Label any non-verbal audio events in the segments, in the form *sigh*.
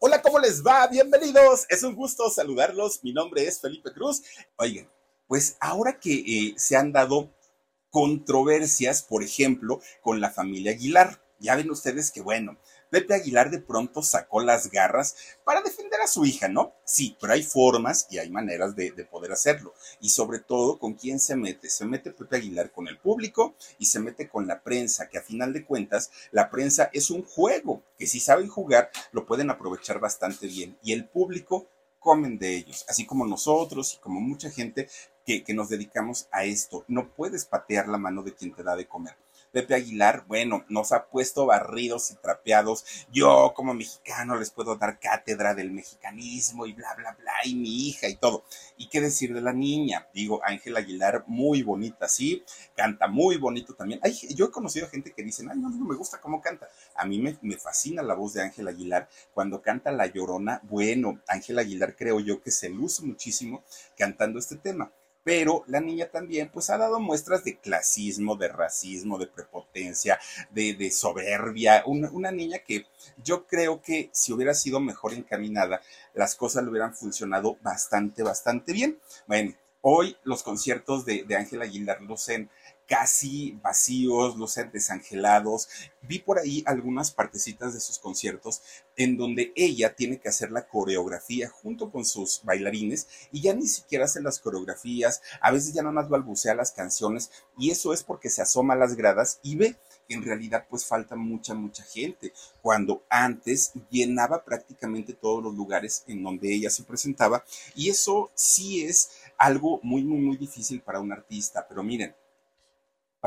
Hola, ¿cómo les va? Bienvenidos. Es un gusto saludarlos. Mi nombre es Felipe Cruz. Oigan, pues ahora que eh, se han dado controversias, por ejemplo, con la familia Aguilar, ya ven ustedes que, bueno, Pepe Aguilar de pronto sacó las garras para defender a su hija, ¿no? Sí, pero hay formas y hay maneras de, poder hacerlo. Y sobre todo, ¿con quién se mete? Se mete Pepe Aguilar con el público y se mete con la prensa, que a final de cuentas, la prensa es un juego, que si saben jugar, lo pueden aprovechar bastante bien. Y el público comen de ellos, así como nosotros y como mucha gente que, que nos dedicamos a esto. No puedes patear la mano de quien te da de comer. Pepe Aguilar, bueno, nos ha puesto barridos y trapeados. Yo como mexicano les puedo dar cátedra del mexicanismo y bla, bla, bla, y mi hija y todo. ¿Y qué decir de la niña? Digo, Ángela Aguilar, muy bonita, sí, canta muy bonito también. Ay, yo he conocido gente que dicen, ay, no, no me gusta cómo canta. A mí me, me fascina la voz de Ángela Aguilar. Cuando canta La Llorona, bueno, Ángela Aguilar creo yo que se luce muchísimo cantando este tema pero la niña también pues ha dado muestras de clasismo, de racismo, de prepotencia, de, soberbia, una, una, niña que yo creo que si hubiera sido mejor encaminada, las cosas le hubieran funcionado bastante, bastante bien. Bueno, hoy los conciertos de Ángela Aguilar lucen casi vacíos, luces desangelados. Vi por ahí algunas partecitas de sus conciertos en donde ella tiene que hacer la coreografía junto con sus bailarines y ya ni siquiera hace las coreografías, a veces ya nada más balbucea las canciones y eso es porque se asoma a las gradas y ve que en realidad pues falta mucha, mucha gente, cuando antes llenaba prácticamente todos los lugares en donde ella se presentaba y eso sí es algo muy, muy, muy difícil para un artista, pero miren,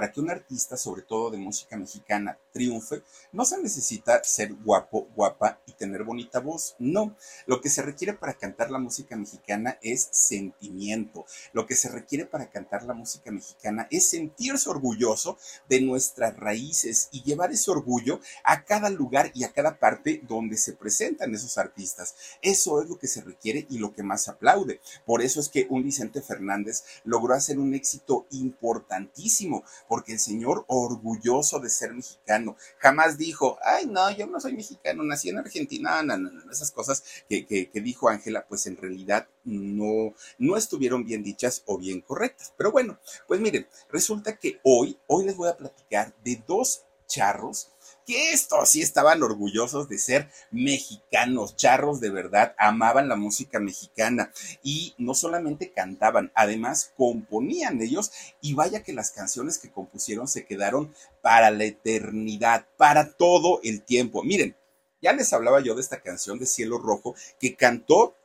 para que un artista, sobre todo de música mexicana, triunfe, no se necesita ser guapo, guapa y tener bonita voz. No, lo que se requiere para cantar la música mexicana es sentimiento. Lo que se requiere para cantar la música mexicana es sentirse orgulloso de nuestras raíces y llevar ese orgullo a cada lugar y a cada parte donde se presentan esos artistas. Eso es lo que se requiere y lo que más aplaude. Por eso es que un Vicente Fernández logró hacer un éxito importantísimo porque el señor orgulloso de ser mexicano, jamás dijo, ay, no, yo no soy mexicano, nací en Argentina, no, no, no, esas cosas que, que, dijo Ángela, pues en realidad no, no estuvieron bien dichas o bien correctas. Pero bueno, pues miren, resulta que hoy, hoy les voy a platicar de dos charros que estos sí estaban orgullosos de ser mexicanos, charros de verdad, amaban la música mexicana y no solamente cantaban, además componían ellos y vaya que las canciones que compusieron se quedaron para la eternidad, para todo el tiempo. Miren, ya les hablaba yo de esta canción de Cielo Rojo que cantó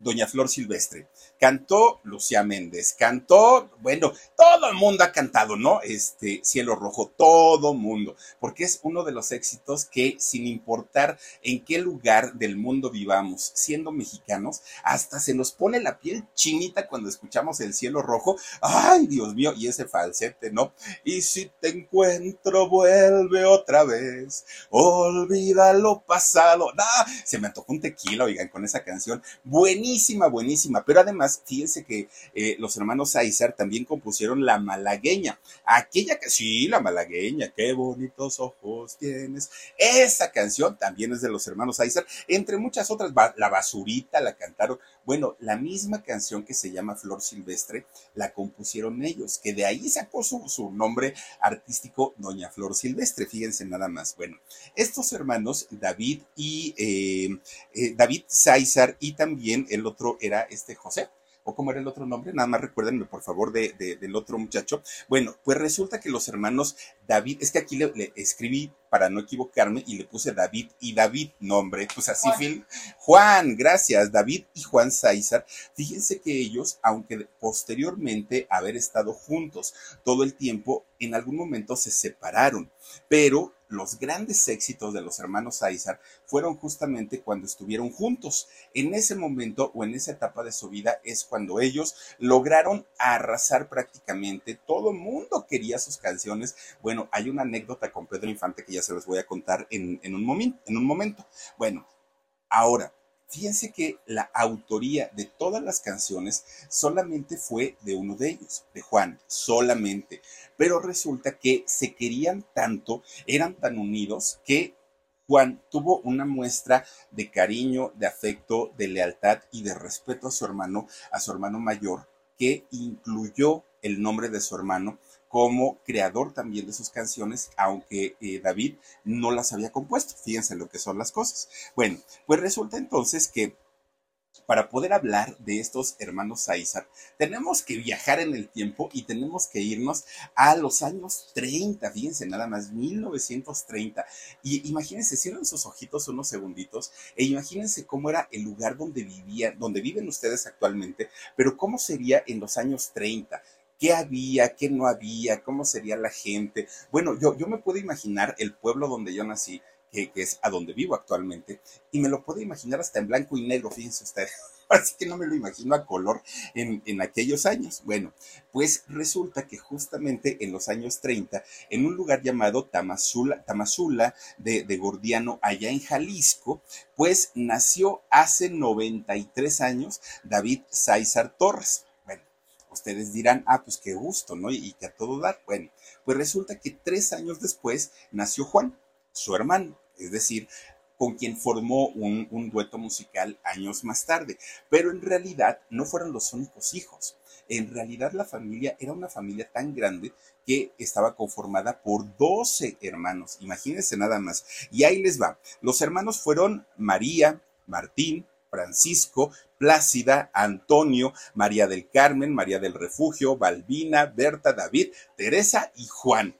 Doña Flor Silvestre, cantó Lucía Méndez, cantó, bueno, todo el mundo ha cantado, ¿no? Este Cielo Rojo, todo mundo, porque es uno de los éxitos que sin importar en qué lugar del mundo vivamos, siendo mexicanos, hasta se nos pone la piel chinita cuando escuchamos el Cielo Rojo. Ay, Dios mío, y ese falsete, ¿no? Y si te encuentro, vuelve otra vez, olvida lo pasado. ¡Ah! Se me antojó un tequila, oigan, con esa canción. Buenísimo buenísima, buenísima. Pero además, fíjense que eh, los hermanos Aizar también compusieron La Malagueña. Aquella que, sí, La Malagueña, qué bonitos ojos tienes. Esa canción también es de los hermanos Aizar, entre muchas otras. La Basurita la cantaron. Bueno, la misma canción que se llama Flor Silvestre la compusieron ellos, que de ahí sacó su, su nombre artístico Doña Flor Silvestre. Fíjense nada más. Bueno, estos hermanos, David y eh, eh, David César y también el otro era este José. ¿O cómo era el otro nombre? Nada más recuérdenme, por favor, de, del otro muchacho. Bueno, pues resulta que los hermanos David, es que aquí le, escribí para no equivocarme y le puse David y David, nombre, pues así, Juan. Juan, gracias, David y Juan César. Fíjense que ellos, aunque posteriormente haber estado juntos todo el tiempo, en algún momento se separaron, pero los grandes éxitos de los hermanos Aizar fueron justamente cuando estuvieron juntos. En ese momento o en esa etapa de su vida es cuando ellos lograron arrasar prácticamente. Todo mundo quería sus canciones. Bueno, hay una anécdota con Pedro Infante que ya se los voy a contar en un momento. Bueno, ahora, Fíjense que la autoría de todas las canciones solamente fue de uno de ellos, de Juan, solamente. Pero resulta que se querían tanto, eran tan unidos que Juan tuvo una muestra de cariño, de afecto, de lealtad y de respeto a su hermano, a su hermano mayor, que incluyó el nombre de su hermano como creador también de sus canciones, aunque eh, David no las había compuesto. Fíjense lo que son las cosas. Bueno, pues resulta entonces que para poder hablar de estos hermanos Aizar, tenemos que viajar en el tiempo y tenemos que irnos a los años 30, fíjense nada más, 1930. Y imagínense, cierren sus ojitos unos segunditos e imagínense cómo era el lugar donde vivían, donde viven ustedes actualmente, pero cómo sería en los años 30 qué había, qué no había, cómo sería la gente. Bueno, yo, yo me puedo imaginar el pueblo donde yo nací, que, es a donde vivo actualmente, y me lo puedo imaginar hasta en blanco y negro, fíjense ustedes. *laughs* Así que no me lo imagino a color en, en, aquellos años. Bueno, pues resulta que justamente en los años 30, en un lugar llamado Tamazula, de, de Gordiano, allá en Jalisco, pues nació hace 93 años David César Torres ustedes dirán, ah, pues qué gusto, ¿no? Y, que a todo dar. Bueno, pues resulta que tres años después nació Juan, su hermano, es decir, con quien formó un, dueto musical años más tarde. Pero en realidad no fueron los únicos hijos. En realidad la familia era una familia tan grande que estaba conformada por 12 hermanos. Imagínense nada más. Y ahí les va. Los hermanos fueron María, Martín, Francisco, Plácida, Antonio, María del Carmen, María del Refugio, Balbina, Berta, David, Teresa y Juan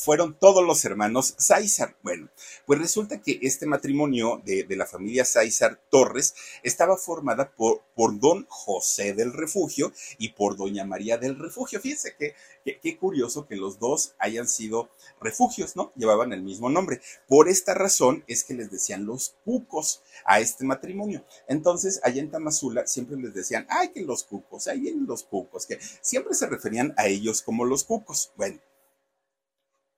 fueron todos los hermanos César. Bueno, pues resulta que este matrimonio de, la familia César Torres estaba formada por, por, don José del Refugio y por doña María del Refugio. Fíjense que qué curioso que los dos hayan sido refugios, ¿no? Llevaban el mismo nombre. Por esta razón es que les decían los cucos a este matrimonio. Entonces, allá en Tamazula siempre les decían, ay, que los cucos, ahí vienen los cucos, que siempre se referían a ellos como los cucos. Bueno,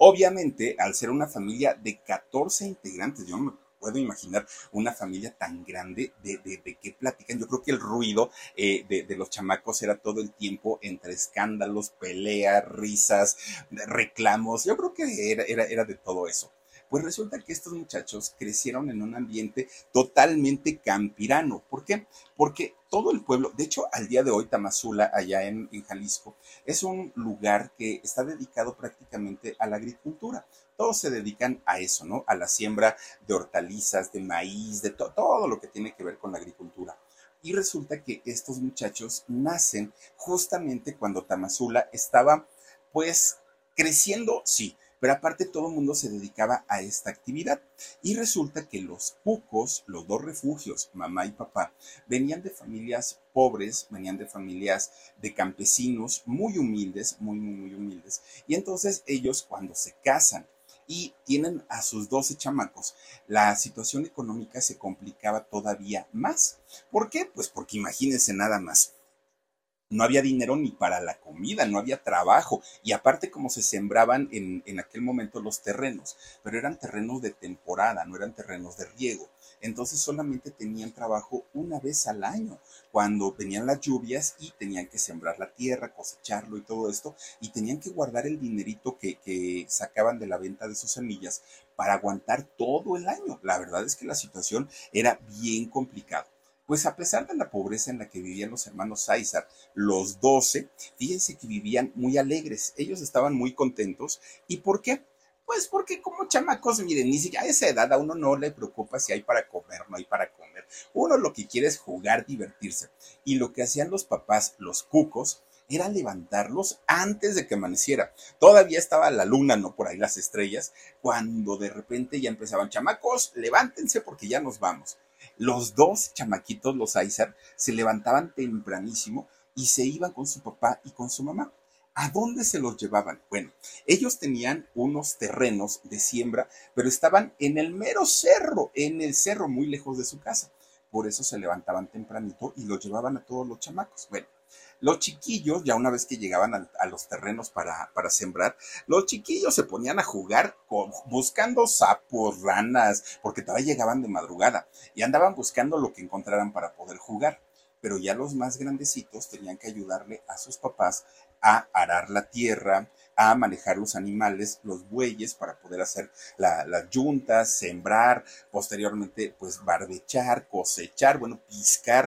Obviamente, al ser una familia de 14 integrantes, yo no me puedo imaginar una familia tan grande de, de, qué platican. Yo creo que el ruido eh, de, los chamacos era todo el tiempo entre escándalos, peleas, risas, reclamos. Yo creo que era, era, era de todo eso. Pues resulta que estos muchachos crecieron en un ambiente totalmente campirano. ¿Por qué? Porque todo el pueblo, de hecho, al día de hoy, Tamazula, allá en, Jalisco, es un lugar que está dedicado prácticamente a la agricultura. Todos se dedican a eso, ¿no? A la siembra de hortalizas, de maíz, de todo lo que tiene que ver con la agricultura. Y resulta que estos muchachos nacen justamente cuando Tamazula estaba, pues, creciendo, sí, pero aparte todo el mundo se dedicaba a esta actividad. Y resulta que los cucos, los dos refugios, mamá y papá, venían de familias pobres, venían de familias de campesinos muy humildes, muy, muy, muy humildes. Y entonces ellos cuando se casan y tienen a sus 12 chamacos, la situación económica se complicaba todavía más. ¿Por qué? Pues porque imagínense nada más no había dinero ni para la comida, no había trabajo. Y aparte como se sembraban en, en, aquel momento los terrenos, pero eran terrenos de temporada, no eran terrenos de riego. Entonces solamente tenían trabajo una vez al año, cuando venían las lluvias y tenían que sembrar la tierra, cosecharlo y todo esto, y tenían que guardar el dinerito que, que sacaban de la venta de sus semillas para aguantar todo el año. La verdad es que la situación era bien complicada. Pues a pesar de la pobreza en la que vivían los hermanos César, los doce, fíjense que vivían muy alegres, ellos estaban muy contentos. ¿Y por qué? Pues porque como chamacos, miren, ni siquiera a esa edad a uno no le preocupa si hay para comer, no hay para comer. Uno lo que quiere es jugar, divertirse. Y lo que hacían los papás, los cucos, era levantarlos antes de que amaneciera. Todavía estaba la luna, no por ahí las estrellas, cuando de repente ya empezaban, chamacos, levántense porque ya nos vamos. Los dos chamaquitos, los Aizar, se levantaban tempranísimo y se iban con su papá y con su mamá. ¿A dónde se los llevaban? Bueno, ellos tenían unos terrenos de siembra, pero estaban en el mero cerro, en el cerro muy lejos de su casa. Por eso se levantaban tempranito y los llevaban a todos los chamacos. Bueno, los chiquillos, ya una vez que llegaban a, los terrenos para, para, sembrar, los chiquillos se ponían a jugar buscando sapos, ranas, porque todavía llegaban de madrugada y andaban buscando lo que encontraran para poder jugar. Pero ya los más grandecitos tenían que ayudarle a sus papás a arar la tierra, a manejar los animales, los bueyes, para poder hacer las yuntas, sembrar, posteriormente, pues barbechar, cosechar, bueno, piscar.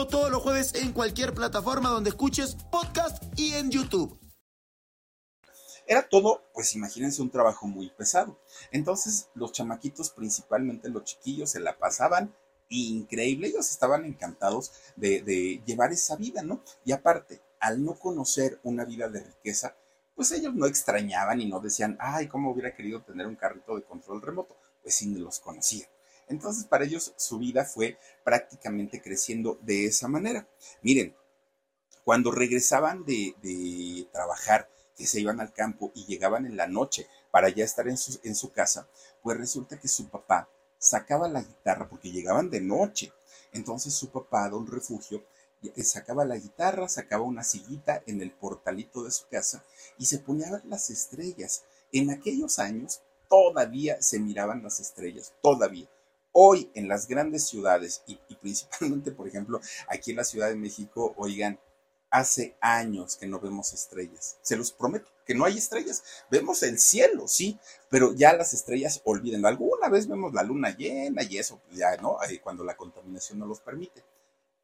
todos los jueves en cualquier plataforma donde escuches podcast y en YouTube. Era todo, pues imagínense, un trabajo muy pesado. Entonces los chamaquitos, principalmente los chiquillos, se la pasaban increíble. Ellos estaban encantados de, de llevar esa vida, ¿no? Y aparte, al no conocer una vida de riqueza, pues ellos no extrañaban y no decían, ay, ¿cómo hubiera querido tener un carrito de control remoto? Pues sí, los conocían. Entonces, para ellos su vida fue prácticamente creciendo de esa manera. Miren, cuando regresaban de, trabajar, que se iban al campo y llegaban en la noche para ya estar en su, en su casa, pues resulta que su papá sacaba la guitarra porque llegaban de noche. Entonces su papá, don Refugio, sacaba la guitarra, sacaba una sillita en el portalito de su casa y se ponía a ver las estrellas. En aquellos años todavía se miraban las estrellas, todavía. Hoy en las grandes ciudades y, principalmente, por ejemplo, aquí en la Ciudad de México, oigan, hace años que no vemos estrellas. Se los prometo que no hay estrellas. Vemos el cielo, sí, pero ya las estrellas, olvídenlo. Alguna vez vemos la luna llena y eso, pues ya, ¿no? cuando la contaminación no los permite.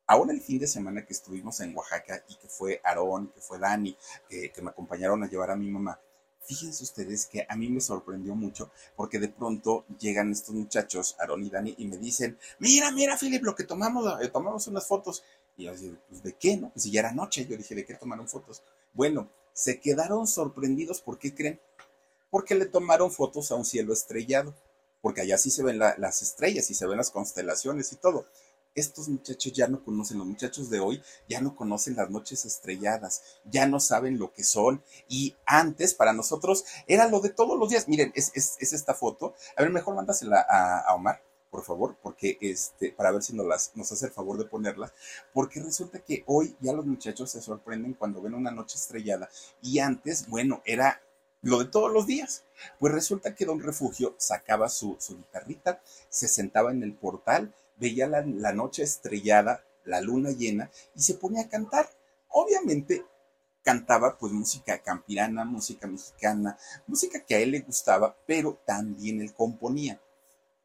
Ahora el fin de semana que estuvimos en Oaxaca y que fue Aarón, que fue Dani, que, me acompañaron a llevar a mi mamá, fíjense ustedes que a mí me sorprendió mucho porque de pronto llegan estos muchachos, Aarón y Dani, y me dicen, mira, mira, Philip, lo que tomamos, eh, tomamos unas fotos. Y yo dije, pues, ¿de qué, no? Pues si ya era noche, yo dije, ¿de qué tomaron fotos? Bueno, se quedaron sorprendidos, ¿por qué creen? Porque le tomaron fotos a un cielo estrellado, porque allá sí se ven las estrellas y se ven las constelaciones y todo estos muchachos ya no conocen, los muchachos de hoy ya no conocen las noches estrelladas, ya no saben lo que son. Y antes, para nosotros, era lo de todos los días. Miren, es, esta foto. A ver, mejor mándasela a, Omar por favor, porque este, para ver si nos, las, hace el favor de ponerla, porque resulta que hoy ya los muchachos se sorprenden cuando ven una noche estrellada y antes, bueno, era lo de todos los días. Pues resulta que Don Refugio sacaba su guitarrita, se sentaba en el portal veía la, noche estrellada, la luna llena, y se ponía a cantar. Obviamente cantaba pues música campirana, música mexicana, música que a él le gustaba, pero también él componía.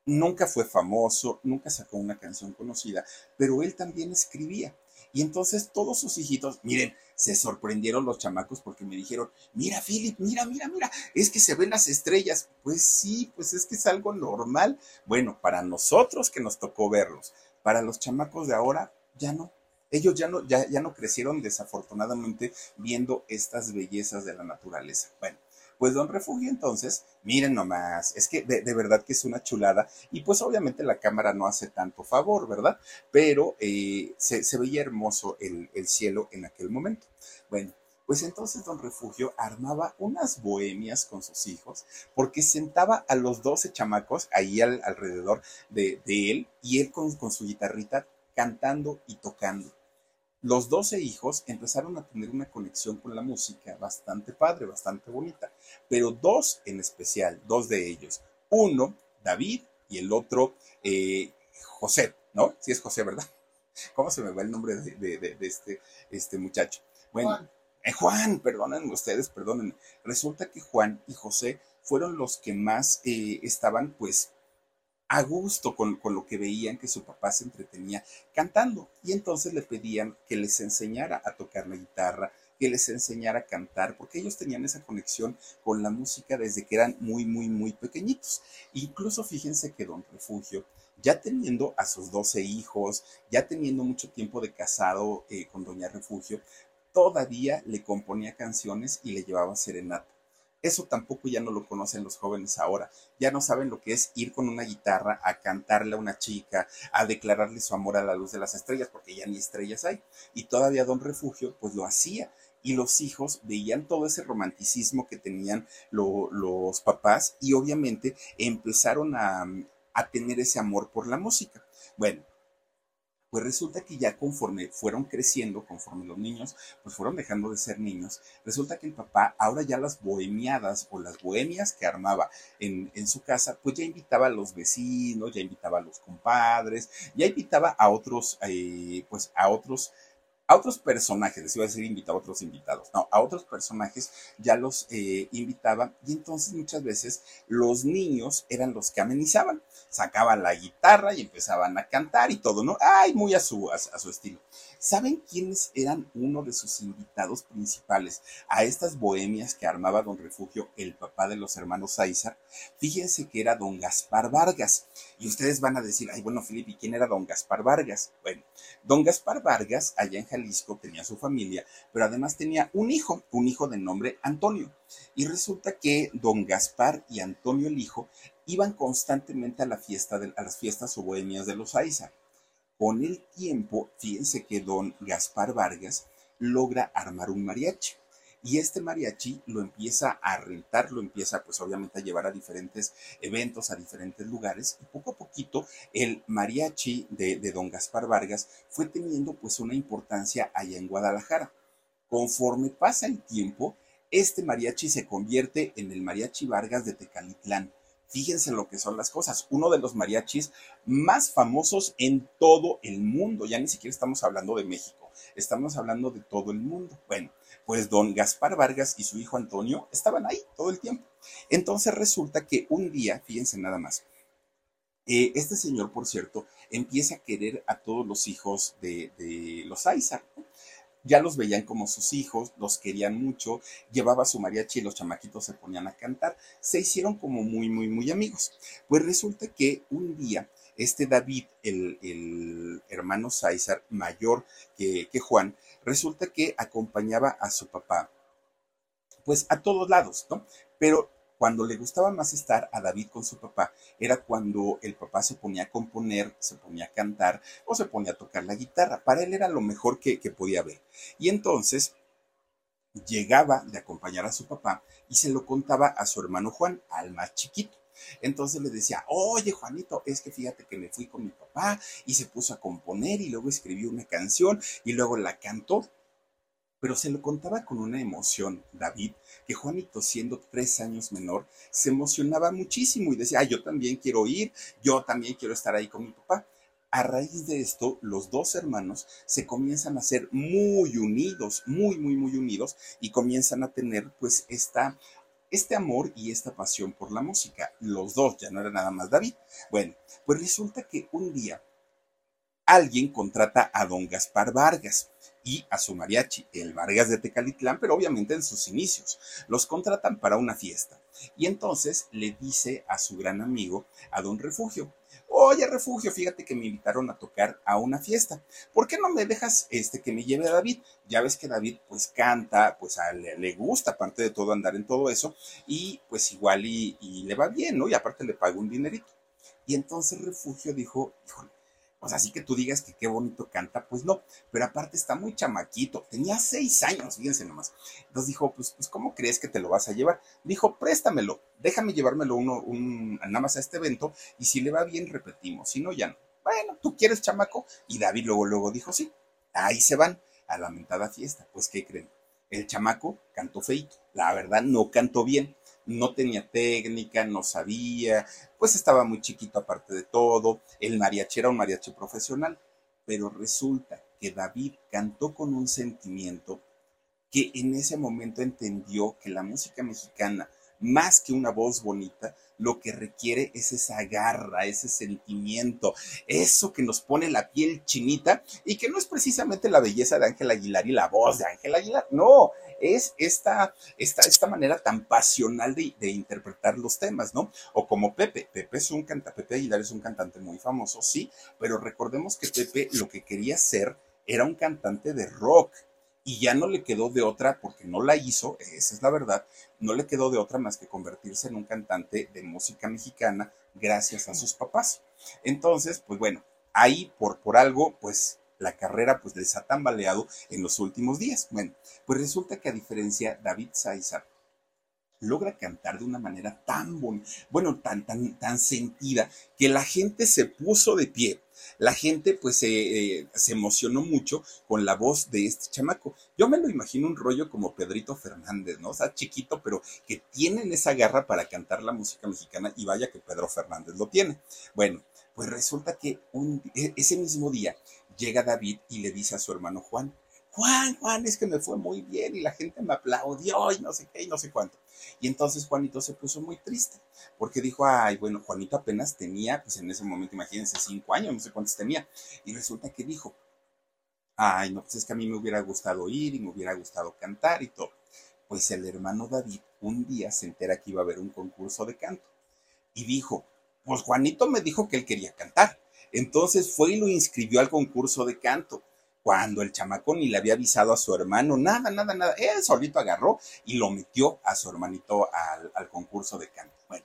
Nunca fue famoso, nunca sacó una canción conocida, pero él también escribía. Y entonces todos sus hijitos, miren, se sorprendieron los chamacos porque me dijeron, mira, Philip, mira, mira, mira, es que se ven las estrellas. Pues sí, pues es que es algo normal. Bueno, para nosotros que nos tocó verlos, para los chamacos de ahora, ya no. Ellos ya no, ya, ya no crecieron desafortunadamente viendo estas bellezas de la naturaleza. Bueno, pues Don Refugio entonces, miren nomás, es que de, verdad que es una chulada y pues obviamente la cámara no hace tanto favor, ¿verdad? Pero eh, se, veía hermoso el, cielo en aquel momento. Bueno, pues entonces don Refugio armaba unas bohemias con sus hijos, porque sentaba a los doce chamacos ahí alrededor de, él y él con, su guitarrita cantando y tocando los doce hijos empezaron a tener una conexión con la música bastante padre, bastante bonita, pero dos en especial, dos de ellos, uno, David, y el otro, eh, José, ¿no? Sí es José, ¿verdad? *laughs* ¿Cómo se me va el nombre de, este, este muchacho? Bueno, Juan, eh, Juan perdónenme ustedes, perdónenme. Resulta que Juan y José fueron los que más eh, estaban, pues, a gusto con, lo que veían que su papá se entretenía cantando. Y entonces le pedían que les enseñara a tocar la guitarra, que les enseñara a cantar, porque ellos tenían esa conexión con la música desde que eran muy, muy, muy pequeñitos. Incluso fíjense que don Refugio, ya teniendo a sus 12 hijos, ya teniendo mucho tiempo de casado eh, con doña Refugio, todavía le componía canciones y le llevaba serenata. Eso tampoco ya no lo conocen los jóvenes ahora. Ya no saben lo que es ir con una guitarra a cantarle a una chica, a declararle su amor a la luz de las estrellas, porque ya ni estrellas hay. Y todavía Don Refugio, pues lo hacía. Y los hijos veían todo ese romanticismo que tenían los papás y obviamente empezaron a, a tener ese amor por la música. Bueno, pues resulta que ya conforme fueron creciendo, conforme los niños pues fueron dejando de ser niños, resulta que el papá ahora ya las bohemiadas o las bohemias que armaba en, su casa, pues ya invitaba a los vecinos, ya invitaba a los compadres, ya invitaba a otros, eh, pues a otros a otros personajes, les iba a decir invitaba a otros invitados, no, a otros personajes ya los eh, invitaba y entonces muchas veces los niños eran los que amenizaban, sacaban la guitarra y empezaban a cantar y todo, ¿no? Ay, muy a su, a, su estilo. ¿Saben quiénes eran uno de sus invitados principales a estas bohemias que armaba Don Refugio, el papá de los hermanos Aizar? Fíjense que era Don Gaspar Vargas. Y ustedes van a decir, ay, bueno, Felipe, ¿y quién era Don Gaspar Vargas? Bueno, Don Gaspar Vargas, allá en Jalisco, tenía su familia, pero además tenía un hijo, un hijo de nombre Antonio. Y resulta que Don Gaspar y Antonio el hijo iban constantemente a, la fiesta de, las fiestas o bohemias de los Aizar. Con el tiempo, fíjense que don Gaspar Vargas logra armar un mariachi. Y este mariachi lo empieza a rentar, lo empieza pues obviamente a llevar a diferentes eventos, a diferentes lugares. Y poco a poquito el mariachi de, de don Gaspar Vargas fue teniendo pues una importancia allá en Guadalajara. Conforme pasa el tiempo, este mariachi se convierte en el mariachi Vargas de Tecalitlán Fíjense lo que son las cosas. Uno de los mariachis más famosos en todo el mundo. Ya ni siquiera estamos hablando de México, estamos hablando de todo el mundo. Bueno, pues don Gaspar Vargas y su hijo Antonio estaban ahí todo el tiempo. Entonces resulta que un día, fíjense nada más, eh, este señor, por cierto, empieza a querer a todos los hijos de, los Aizar ya los veían como sus hijos, los querían mucho, llevaba su mariachi y los chamaquitos se ponían a cantar, se hicieron como muy, muy, muy amigos. Pues resulta que un día este David, el, hermano César, mayor que, que Juan, resulta que acompañaba a su papá, pues a todos lados, ¿no? Pero cuando le gustaba más estar a David con su papá era cuando el papá se ponía a componer, se ponía a cantar o se ponía a tocar la guitarra. Para él era lo mejor que, podía ver. Y entonces llegaba de acompañar a su papá y se lo contaba a su hermano Juan, al más chiquito. Entonces le decía, oye Juanito, es que fíjate que me fui con mi papá y se puso a componer y luego escribió una canción y luego la cantó pero se lo contaba con una emoción, David, que Juanito, siendo tres años menor, se emocionaba muchísimo y decía, ah, yo también quiero ir, yo también quiero estar ahí con mi papá. A raíz de esto, los dos hermanos se comienzan a ser muy unidos, muy, muy, muy unidos y comienzan a tener pues esta este amor y esta pasión por la música. Los dos, ya no era nada más David. Bueno, pues resulta que un día alguien contrata a don Gaspar Vargas y a su mariachi, el Vargas de Tecalitlán, pero obviamente en sus inicios. Los contratan para una fiesta. Y entonces le dice a su gran amigo, a don Refugio, oye, refugio, fíjate que me invitaron a tocar a una fiesta. ¿Por qué no me dejas este, que me lleve a David? Ya ves que David pues canta, pues a le, gusta, aparte de todo, andar en todo eso, y pues igual y, le va bien, ¿no? Y aparte le pago un dinerito. Y entonces refugio dijo, híjole, pues así que tú digas que qué bonito canta, pues no, pero aparte está muy chamaquito, tenía seis años, fíjense nomás. Entonces dijo, pues, pues ¿cómo crees que te lo vas a llevar? Dijo, préstamelo, déjame llevármelo uno, un, nada más a este evento y si le va bien repetimos, si no ya no. Bueno, ¿tú quieres chamaco? Y David luego, luego dijo, sí, ahí se van a la lamentada fiesta. Pues, ¿qué creen? El chamaco cantó feito, la verdad no cantó bien no tenía técnica, no sabía, pues estaba muy chiquito aparte de todo, el mariachi era un mariachi profesional, pero resulta que David cantó con un sentimiento que en ese momento entendió que la música mexicana, más que una voz bonita, lo que requiere es esa garra, ese sentimiento, eso que nos pone la piel chinita y que no es precisamente la belleza de Ángel Aguilar y la voz de Ángel Aguilar, no, es esta, esta, esta manera tan pasional de, interpretar los temas, ¿no? O como Pepe, Pepe es un cantante, Pepe Aguilar es un cantante muy famoso, sí, pero recordemos que Pepe lo que quería ser era un cantante de rock y ya no le quedó de otra, porque no la hizo, esa es la verdad, no le quedó de otra más que convertirse en un cantante de música mexicana gracias a sus papás. Entonces, pues bueno, ahí por, por algo, pues la carrera pues les ha tambaleado en los últimos días. Bueno, pues resulta que a diferencia David Sáizar logra cantar de una manera tan bon bueno, tan, tan, tan sentida, que la gente se puso de pie. La gente pues eh, se emocionó mucho con la voz de este chamaco. Yo me lo imagino un rollo como Pedrito Fernández, ¿no? O sea, chiquito, pero que tienen esa garra para cantar la música mexicana y vaya que Pedro Fernández lo tiene. Bueno, pues resulta que e, ese mismo día llega David y le dice a su hermano Juan, Juan, Juan, es que me fue muy bien y la gente me aplaudió y no sé qué y no sé cuánto. Y entonces Juanito se puso muy triste porque dijo, ay, bueno, Juanito apenas tenía, pues en ese momento, imagínense, cinco años, no sé cuántos tenía. Y resulta que dijo, ay, no, pues es que a mí me hubiera gustado ir y me hubiera gustado cantar y todo. Pues el hermano David un día se entera que iba a haber un concurso de canto y dijo, pues Juanito me dijo que él quería cantar. Entonces fue y lo inscribió al concurso de canto cuando el chamaco ni le había avisado a su hermano, nada, nada, nada. Él solito agarró y lo metió a su hermanito al, al concurso de canto. Bueno,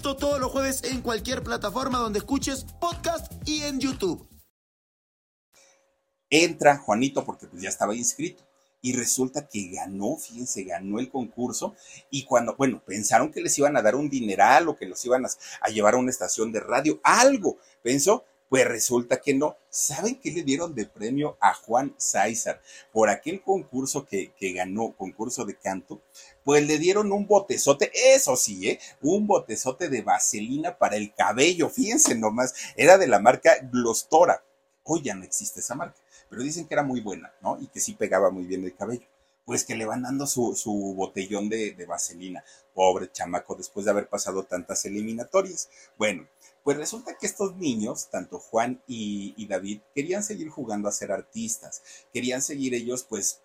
Esto todos los jueves en cualquier plataforma donde escuches podcast y en YouTube. Entra Juanito porque pues ya estaba inscrito y resulta que ganó, fíjense, ganó el concurso y cuando, bueno, pensaron que les iban a dar un dineral o que los iban a, llevar a una estación de radio, algo, pensó, pues resulta que no. ¿Saben qué le dieron de premio a Juan César por aquel concurso que, que, ganó, concurso de canto? Pues le dieron un botezote, eso sí, ¿eh? Un botezote de vaselina para el cabello, fíjense nomás, era de la marca Glostora. Hoy ya no existe esa marca, pero dicen que era muy buena, ¿no? Y que sí pegaba muy bien el cabello pues que le van dando su, su botellón de, de, vaselina. Pobre chamaco, después de haber pasado tantas eliminatorias. Bueno, pues resulta que estos niños, tanto Juan y, y, David, querían seguir jugando a ser artistas, querían seguir ellos pues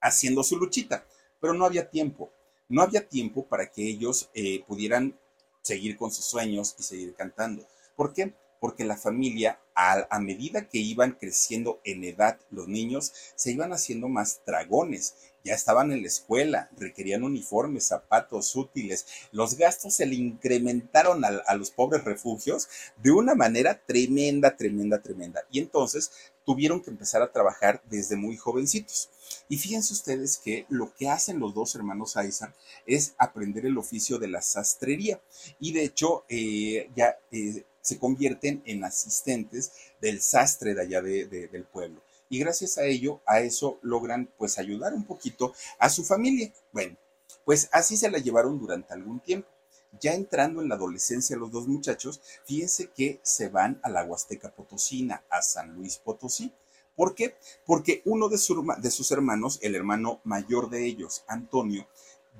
haciendo su luchita, pero no había tiempo, no había tiempo para que ellos eh, pudieran seguir con sus sueños y seguir cantando. ¿Por qué? Porque la familia, a, a medida que iban creciendo en edad los niños, se iban haciendo más dragones ya estaban en la escuela, requerían uniformes, zapatos útiles. Los gastos se le incrementaron a, los pobres refugios de una manera tremenda, tremenda, tremenda. Y entonces tuvieron que empezar a trabajar desde muy jovencitos. Y fíjense ustedes que lo que hacen los dos hermanos Aizar es aprender el oficio de la sastrería. Y de hecho, eh, ya eh, se convierten en asistentes del sastre de allá de, de, del pueblo y gracias a ello, a eso logran pues ayudar un poquito a su familia. Bueno, pues así se la llevaron durante algún tiempo. ya entrando en la adolescencia los dos muchachos, fíjense que se van a la Huasteca Potosina, a San Luis Potosí. ¿Por qué? Porque uno de, sus hermanos, el hermano mayor de ellos, Antonio,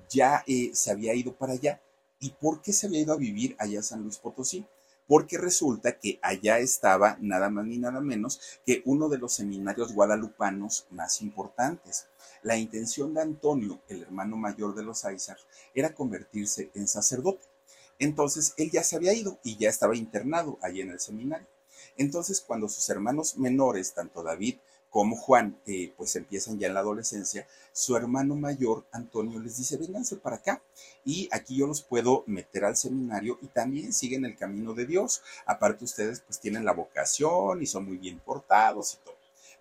ya eh, se había ido para allá. ¿Y por qué se había ido a vivir allá a San Luis Potosí? Porque resulta que allá estaba nada más ni nada menos que uno de los seminarios guadalupanos más importantes. La intención de Antonio, el hermano mayor de los Isaac, era convertirse en sacerdote. Entonces él ya se había ido y ya estaba internado allí en el seminario. Entonces cuando sus hermanos menores, tanto David como Juan, eh, pues empiezan ya en la adolescencia, su hermano mayor, Antonio, les dice, vénganse para acá y aquí yo los puedo meter al seminario y también siguen el camino de Dios. Aparte ustedes pues tienen la vocación y son muy bien portados y todo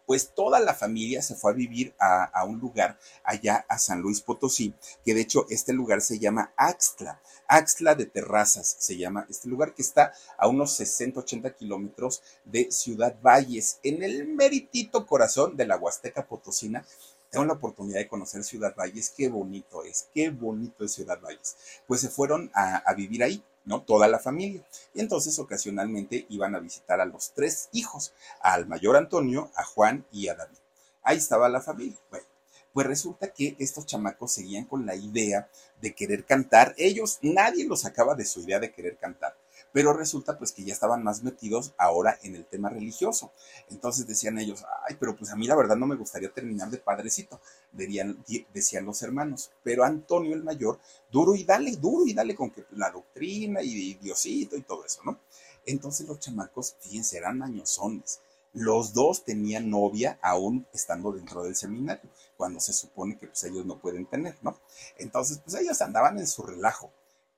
pues toda la familia se fue a vivir a, un lugar allá a San Luis Potosí, que de hecho este lugar se llama Axtla, Axtla de Terrazas se llama este lugar que está a unos 60, 80 kilómetros de Ciudad Valles, en el meritito corazón de la Huasteca Potosina, tengo la oportunidad de conocer Ciudad Valles, qué bonito es, qué bonito es Ciudad Valles. Pues se fueron a, vivir ahí, ¿no? Toda la familia. Y entonces ocasionalmente iban a visitar a los tres hijos, al mayor Antonio, a Juan y a David. Ahí estaba la familia. Bueno, pues resulta que estos chamacos seguían con la idea de querer cantar. Ellos, nadie los sacaba de su idea de querer cantar pero resulta pues que ya estaban más metidos ahora en el tema religioso. Entonces decían ellos, ay, pero pues a mí la verdad no me gustaría terminar de padrecito, decían los hermanos, pero Antonio el mayor, duro y dale, duro y dale con que la doctrina y, Diosito y todo eso, ¿no? Entonces los chamacos, fíjense, eran añosones. Los dos tenían novia aún estando dentro del seminario, cuando se supone que pues ellos no pueden tener, ¿no? Entonces, pues ellos andaban en su relajo.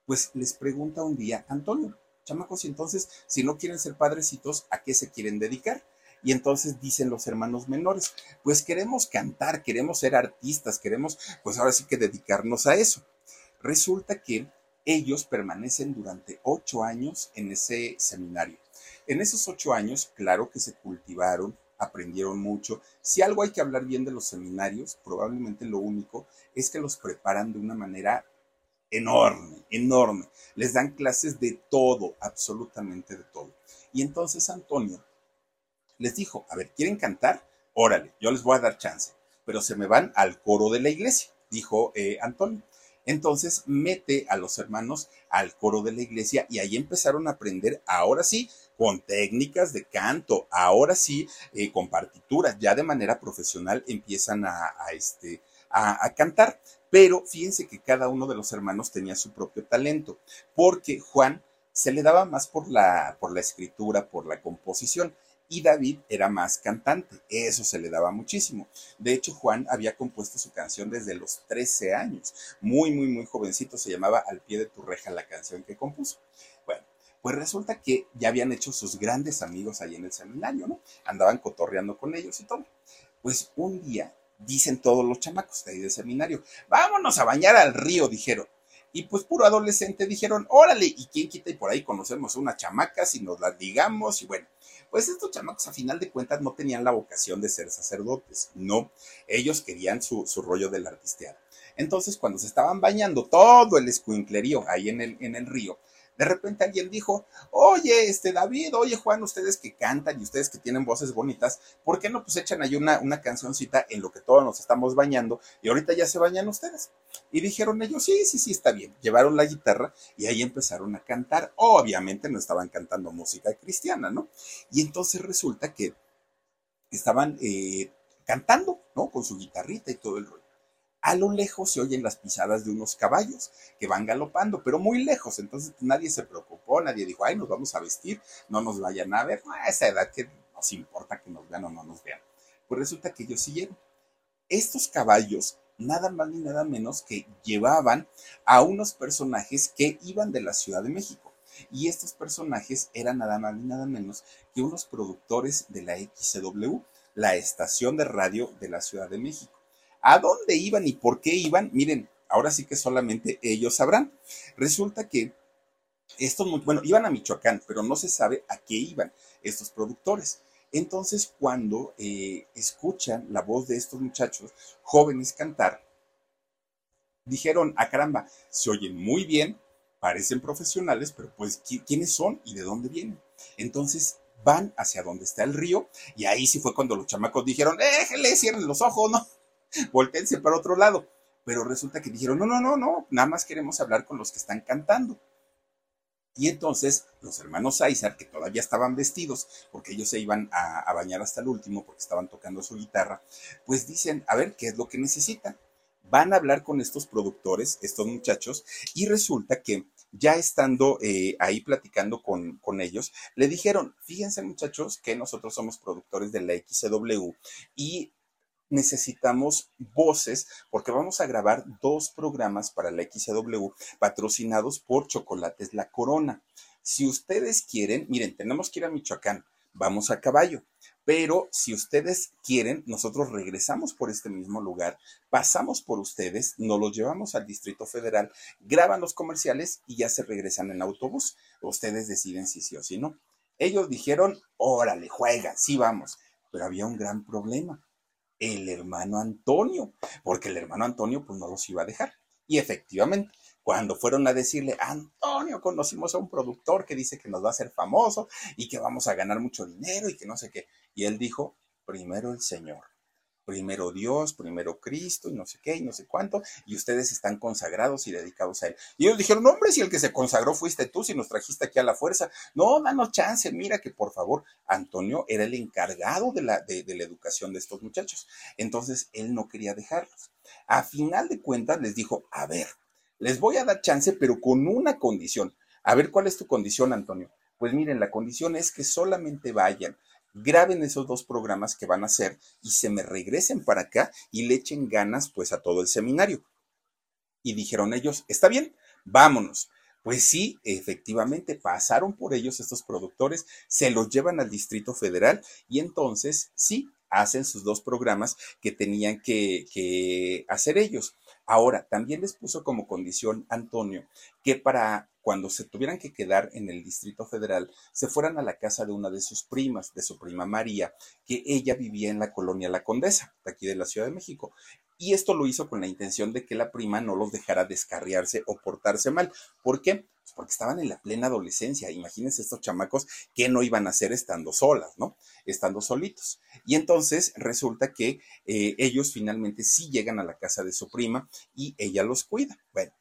Pues les pregunta un día, Antonio, chamacos, y entonces, si no quieren ser padrecitos, ¿a qué se quieren dedicar? Y entonces dicen los hermanos menores, pues queremos cantar, queremos ser artistas, queremos, pues ahora sí que dedicarnos a eso. Resulta que ellos permanecen durante ocho años en ese seminario. En esos ocho años, claro que se cultivaron, aprendieron mucho. Si algo hay que hablar bien de los seminarios, probablemente lo único es que los preparan de una manera enorme, enorme. Les dan clases de todo, absolutamente de todo. Y entonces Antonio les dijo, a ver, ¿quieren cantar? Órale, yo les voy a dar chance, pero se me van al coro de la iglesia, dijo eh, Antonio. Entonces mete a los hermanos al coro de la iglesia y ahí empezaron a aprender, ahora sí, con técnicas de canto, ahora sí, eh, con partituras, ya de manera profesional empiezan a, este, a, cantar. Pero fíjense que cada uno de los hermanos tenía su propio talento, porque Juan se le daba más por la, por la escritura, por la composición, y David era más cantante, eso se le daba muchísimo. De hecho, Juan había compuesto su canción desde los 13 años, muy, muy, muy jovencito, se llamaba Al pie de tu reja la canción que compuso. Bueno, pues resulta que ya habían hecho sus grandes amigos ahí en el seminario, ¿no? Andaban cotorreando con ellos y todo. Pues un día dicen todos los chamacos de ahí del seminario, vámonos a bañar al río, dijeron. Y pues puro adolescente dijeron, órale, y quién quita y por ahí conocemos una chamaca si nos las digamos, y bueno, pues estos chamacos a final de cuentas no tenían la vocación de ser sacerdotes, no, ellos querían su, su rollo del artisteado. Entonces, cuando se estaban bañando todo el escuinclerío ahí en el, en el río, de repente alguien dijo, oye, este David, oye Juan, ustedes que cantan y ustedes que tienen voces bonitas, ¿por qué no pues echan ahí una, una cancioncita en lo que todos nos estamos bañando y ahorita ya se bañan ustedes? Y dijeron ellos, sí, sí, sí, está bien. Llevaron la guitarra y ahí empezaron a cantar. Obviamente no estaban cantando música cristiana, ¿no? Y entonces resulta que estaban eh, cantando, ¿no? Con su guitarrita y todo el rollo. A lo lejos se oyen las pisadas de unos caballos que van galopando, pero muy lejos. Entonces nadie se preocupó, nadie dijo, ay, nos vamos a vestir, no nos vayan a ver. a esa edad que nos importa que nos vean o no nos vean. Pues resulta que ellos siguieron. Estos caballos, nada más ni nada menos que llevaban a unos personajes que iban de la Ciudad de México. Y estos personajes eran nada más ni nada menos que unos productores de la XCW, la estación de radio de la Ciudad de México. ¿A dónde iban y por qué iban? Miren, ahora sí que solamente ellos sabrán. Resulta que estos, bueno, iban a Michoacán, pero no se sabe a qué iban estos productores. Entonces, cuando eh, escuchan la voz de estos muchachos jóvenes cantar, dijeron, a ah, caramba, se oyen muy bien, parecen profesionales, pero pues ¿quiénes son y de dónde vienen? Entonces van hacia donde está el río y ahí sí fue cuando los chamacos dijeron, déjenle, cierren los ojos, ¿no? *laughs* Voltense para otro lado. Pero resulta que dijeron, no, no, no, no, nada más queremos hablar con los que están cantando. Y entonces los hermanos Aizar, que todavía estaban vestidos, porque ellos se iban a, bañar hasta el último, porque estaban tocando su guitarra, pues dicen, a ver, ¿qué es lo que necesitan? Van a hablar con estos productores, estos muchachos, y resulta que ya estando eh, ahí platicando con, con, ellos, le dijeron, fíjense muchachos que nosotros somos productores de la XCW y necesitamos voces porque vamos a grabar dos programas para la XCW patrocinados por Chocolates La Corona. Si ustedes quieren, miren, tenemos que ir a Michoacán, vamos a caballo. Pero si ustedes quieren, nosotros regresamos por este mismo lugar, pasamos por ustedes, nos los llevamos al Distrito Federal, graban los comerciales y ya se regresan en autobús. Ustedes deciden si sí o si no. Ellos dijeron, órale, juega, sí vamos. Pero había un gran problema. El hermano Antonio, porque el hermano Antonio pues no los iba a dejar. Y efectivamente, cuando fueron a decirle, Antonio, conocimos a un productor que dice que nos va a hacer famoso y que vamos a ganar mucho dinero y que no sé qué. Y él dijo, primero el Señor, primero Dios, primero Cristo y no sé qué y no sé cuánto, y ustedes están consagrados y dedicados a Él. Y ellos dijeron, hombre, si el que se consagró fuiste tú, si nos trajiste aquí a la fuerza, no, danos chance, mira que por favor, Antonio era el encargado de la, de la educación de estos muchachos. Entonces, él no quería dejarlos. A final de cuentas les dijo, a ver, les voy a dar chance, pero con una condición. A ver, ¿cuál es tu condición, Antonio? Pues miren, la condición es que solamente vayan, graben esos dos programas que van a hacer y se me regresen para acá y le echen ganas pues a todo el seminario. Y dijeron ellos, está bien, vámonos. Pues sí, efectivamente pasaron por ellos estos productores, se los llevan al Distrito Federal y entonces sí, hacen sus dos programas que tenían que, que hacer ellos. Ahora, también les puso como condición Antonio que para cuando se tuvieran que quedar en el Distrito Federal, se fueran a la casa de una de sus primas, de su prima María, que ella vivía en la colonia La Condesa, de aquí de la Ciudad de México. Y esto lo hizo con la intención de que la prima no los dejara descarriarse o portarse mal. ¿Por qué? Pues porque estaban en la plena adolescencia. Imagínense estos chamacos que no iban a hacer estando solas, ¿no? Estando solitos. Y entonces resulta que eh, ellos finalmente sí llegan a la casa de su prima y ella los cuida. Bueno,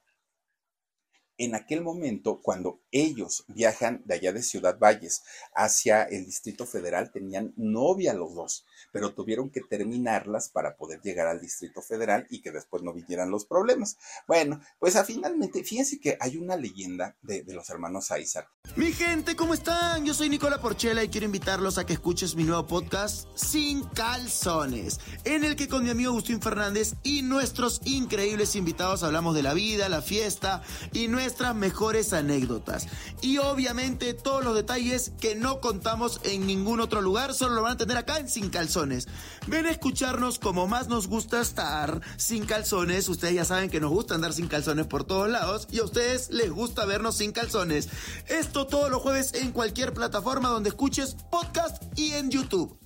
en aquel momento, cuando ellos viajan de allá de Ciudad Valles hacia el Distrito Federal, tenían novia los dos, pero tuvieron que terminarlas para poder llegar al Distrito Federal y que después no vinieran los problemas. Bueno, pues a finalmente, fíjense que hay una leyenda de, de los hermanos Aizar. Mi gente, ¿cómo están? Yo soy Nicola Porchela y quiero invitarlos a que escuches mi nuevo podcast Sin Calzones, en el que con mi amigo Agustín Fernández y nuestros increíbles invitados hablamos de la vida, la fiesta y nuestra nuestras mejores anécdotas. Y obviamente todos los detalles que no contamos en ningún otro lugar, solo lo van a tener acá en Sin Calzones. Ven a escucharnos como más nos gusta estar sin calzones. Ustedes ya saben que nos gusta andar sin calzones por todos lados y a ustedes les gusta vernos sin calzones. Esto todos los jueves en cualquier plataforma donde escuches podcast y en YouTube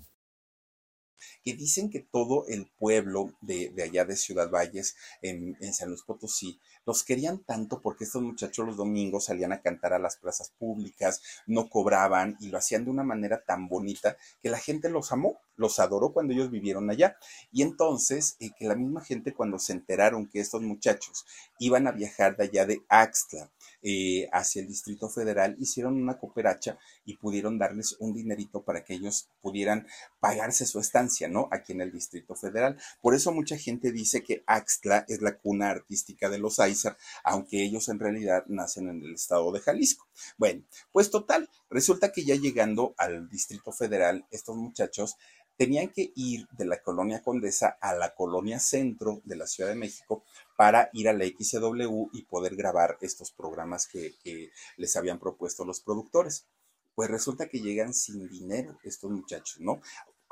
que dicen que todo el pueblo de, allá de Ciudad Valles, en, San Luis Potosí, los querían tanto porque estos muchachos los domingos salían a cantar a las plazas públicas, no cobraban y lo hacían de una manera tan bonita que la gente los amó, los adoró cuando ellos vivieron allá. Y entonces, eh, que la misma gente cuando se enteraron que estos muchachos iban a viajar de allá de Axtla, eh, hacia el Distrito Federal, hicieron una cooperacha y pudieron darles un dinerito para que ellos pudieran pagarse su estancia, ¿no? Aquí en el Distrito Federal. Por eso mucha gente dice que Axtla es la cuna artística de los Aizer, aunque ellos en realidad nacen en el estado de Jalisco. Bueno, pues total, resulta que ya llegando al Distrito Federal, estos muchachos tenían que ir de la colonia Condesa a la colonia Centro de la Ciudad de México para ir a la XCW y poder grabar estos programas que, les habían propuesto los productores. Pues resulta que llegan sin dinero estos muchachos, ¿no?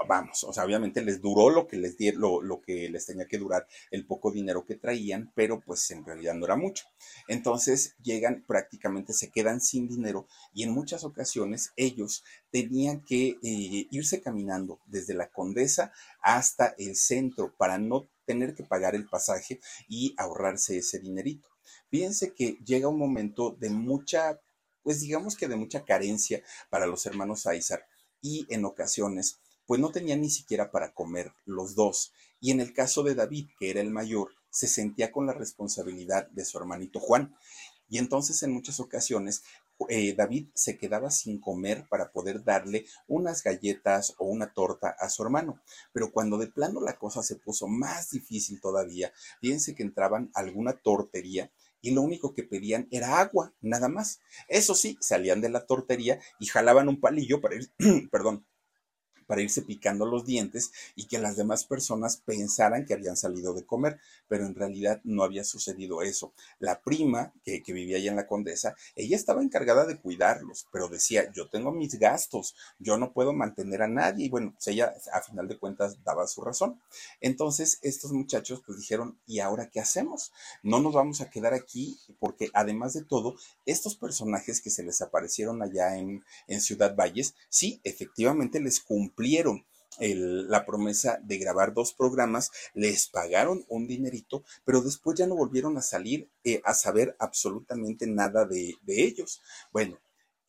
Vamos, o sea, obviamente les duró lo que les di, lo, lo que les tenía que durar el poco dinero que traían, pero pues en realidad no era mucho. Entonces llegan, prácticamente se quedan sin dinero y en muchas ocasiones ellos tenían que eh, irse caminando desde la Condesa hasta el centro para no tener que pagar el pasaje y ahorrarse ese dinerito. Fíjense que llega un momento de mucha, pues digamos que de mucha carencia para los hermanos Aizar y en ocasiones, pues no tenían ni siquiera para comer los dos. Y en el caso de David, que era el mayor, se sentía con la responsabilidad de su hermanito Juan. Y entonces en muchas ocasiones eh, David se quedaba sin comer para poder darle unas galletas o una torta a su hermano. Pero cuando de plano la cosa se puso más difícil todavía, fíjense que entraban a alguna tortería y lo único que pedían era agua, nada más. Eso sí, salían de la tortería y jalaban un palillo para ir, *clears throat* perdón, para irse picando los dientes y que las demás personas pensaran que habían salido de comer, pero en realidad no había sucedido eso. La prima que, vivía allá en la condesa, ella estaba encargada de cuidarlos, pero decía, yo tengo mis gastos, yo no puedo mantener a nadie y bueno, pues ella a final de cuentas daba su razón. Entonces estos muchachos pues dijeron, ¿y ahora qué hacemos? No nos vamos a quedar aquí porque además de todo, estos personajes que se les aparecieron allá en, en Ciudad Valles, sí, efectivamente les cumplieron cumplieron la promesa de grabar dos programas, les pagaron un dinerito, pero después ya no volvieron a salir eh, a saber absolutamente nada de, de ellos. Bueno,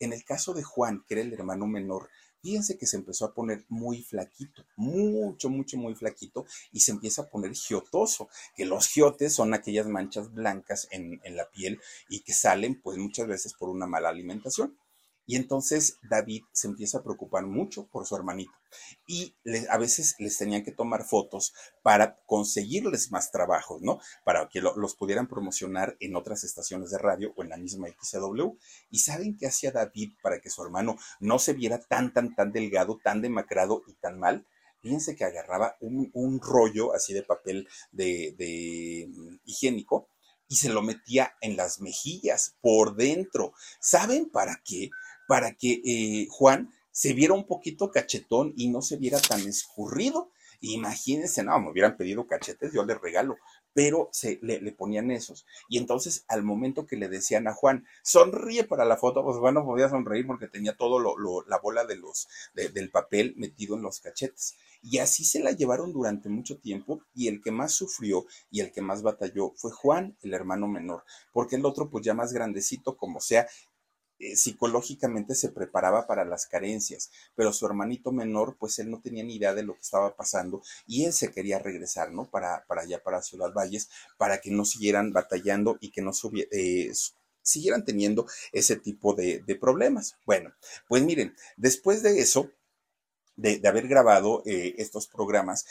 en el caso de Juan, que era el hermano menor, fíjense que se empezó a poner muy flaquito, mucho, mucho, muy flaquito, y se empieza a poner giotoso, que los giotes son aquellas manchas blancas en, en la piel y que salen pues muchas veces por una mala alimentación. Y entonces David se empieza a preocupar mucho por su hermanito y a veces les tenían que tomar fotos para conseguirles más trabajos, ¿no? Para que los pudieran promocionar en otras estaciones de radio o en la misma XW. ¿Y saben qué hacía David para que su hermano no se viera tan, tan, tan delgado, tan demacrado y tan mal? Fíjense que agarraba un, rollo así de papel de, de mm, higiénico y se lo metía en las mejillas por dentro. ¿Saben para qué? Para que eh, Juan se viera un poquito cachetón y no se viera tan escurrido. Imagínense, no, me hubieran pedido cachetes, yo les regalo, pero se le, ponían esos. Y entonces, al momento que le decían a Juan, sonríe para la foto, pues bueno, podía sonreír porque tenía todo lo, la bola de los, del papel metido en los cachetes. Y así se la llevaron durante mucho tiempo y el que más sufrió y el que más batalló fue Juan, el hermano menor, porque el otro, pues ya más grandecito como sea, eh, psicológicamente se preparaba para las carencias, pero su hermanito menor, pues él no tenía ni idea de lo que estaba pasando y él se quería regresar, ¿no? Para, para allá, para Ciudad Valles, para que no siguieran batallando y que no eh, siguieran teniendo ese tipo de, problemas. Bueno, pues miren, después de eso, de, haber grabado eh, estos programas,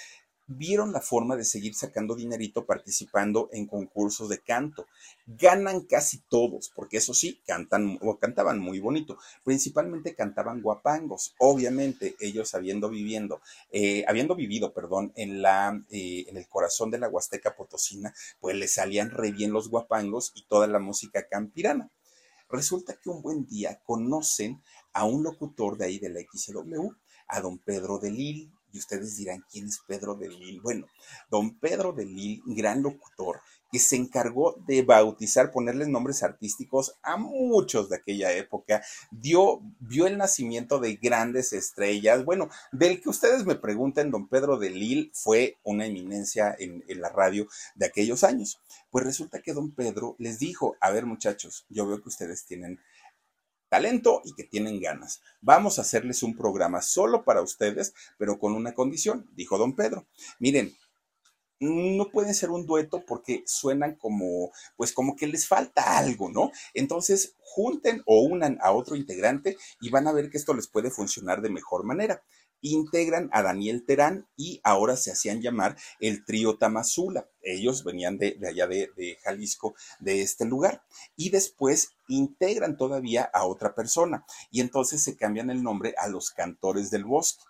vieron la forma de seguir sacando dinerito participando en concursos de canto. Ganan casi todos, porque eso sí, cantan o cantaban muy bonito. Principalmente cantaban guapangos. Obviamente, ellos habiendo viviendo, eh, habiendo vivido, perdón, en la, eh, en el corazón de la Huasteca Potosina, pues les salían re bien los guapangos y toda la música campirana. Resulta que un buen día conocen a un locutor de ahí de la XW, a don Pedro de Lil, y ustedes dirán, ¿quién es Pedro de Lil? Bueno, don Pedro de Lil, gran locutor, que se encargó de bautizar, ponerles nombres artísticos a muchos de aquella época, dio, vio el nacimiento de grandes estrellas. Bueno, del que ustedes me pregunten, don Pedro de Lil fue una eminencia en, en la radio de aquellos años. Pues resulta que don Pedro les dijo, a ver muchachos, yo veo que ustedes tienen talento y que tienen ganas. Vamos a hacerles un programa solo para ustedes, pero con una condición, dijo don Pedro. Miren, no pueden ser un dueto porque suenan como, pues como que les falta algo, ¿no? Entonces, junten o unan a otro integrante y van a ver que esto les puede funcionar de mejor manera integran a Daniel Terán y ahora se hacían llamar el trío Tamazula. Ellos venían de, allá de, Jalisco, de este lugar. Y después integran todavía a otra persona y entonces se cambian el nombre a los Cantores del Bosque.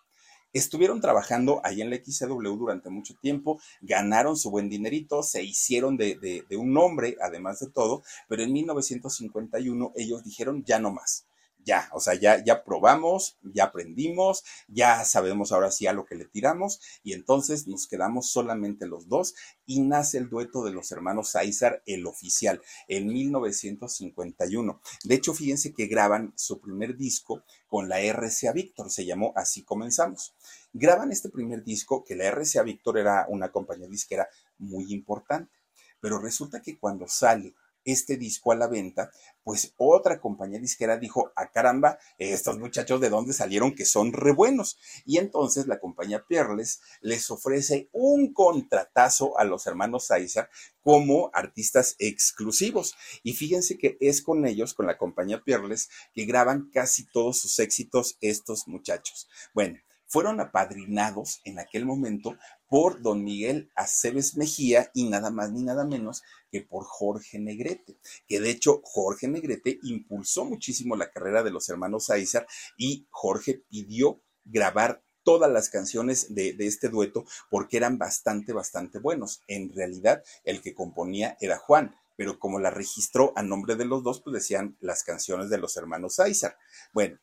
Estuvieron trabajando ahí en la XCW durante mucho tiempo, ganaron su buen dinerito, se hicieron de, de un nombre, además de todo, pero en 1951 ellos dijeron ya no más ya, o sea, ya, ya probamos, ya aprendimos, ya sabemos ahora sí a lo que le tiramos y entonces nos quedamos solamente los dos y nace el dueto de los hermanos Aizar, el oficial, en 1951. De hecho, fíjense que graban su primer disco con la RCA Víctor, se llamó Así Comenzamos. Graban este primer disco, que la RCA Víctor era una compañía disquera muy importante, pero resulta que cuando sale este disco a la venta, pues otra compañía disquera dijo, a ah, caramba, estos muchachos de dónde salieron que son re buenos. Y entonces la compañía Pierles les ofrece un contratazo a los hermanos Aiza como artistas exclusivos. Y fíjense que es con ellos, con la compañía Pierles, que graban casi todos sus éxitos estos muchachos. Bueno, fueron apadrinados en aquel momento por don Miguel Aceves Mejía y nada más ni nada menos que por Jorge Negrete, que de hecho Jorge Negrete impulsó muchísimo la carrera de los hermanos Aizar y Jorge pidió grabar todas las canciones de, este dueto porque eran bastante, bastante buenos. En realidad, el que componía era Juan, pero como la registró a nombre de los dos, pues decían las canciones de los hermanos Aizar. Bueno,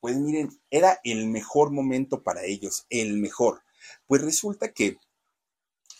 pues miren, era el mejor momento para ellos, el mejor. Pues resulta que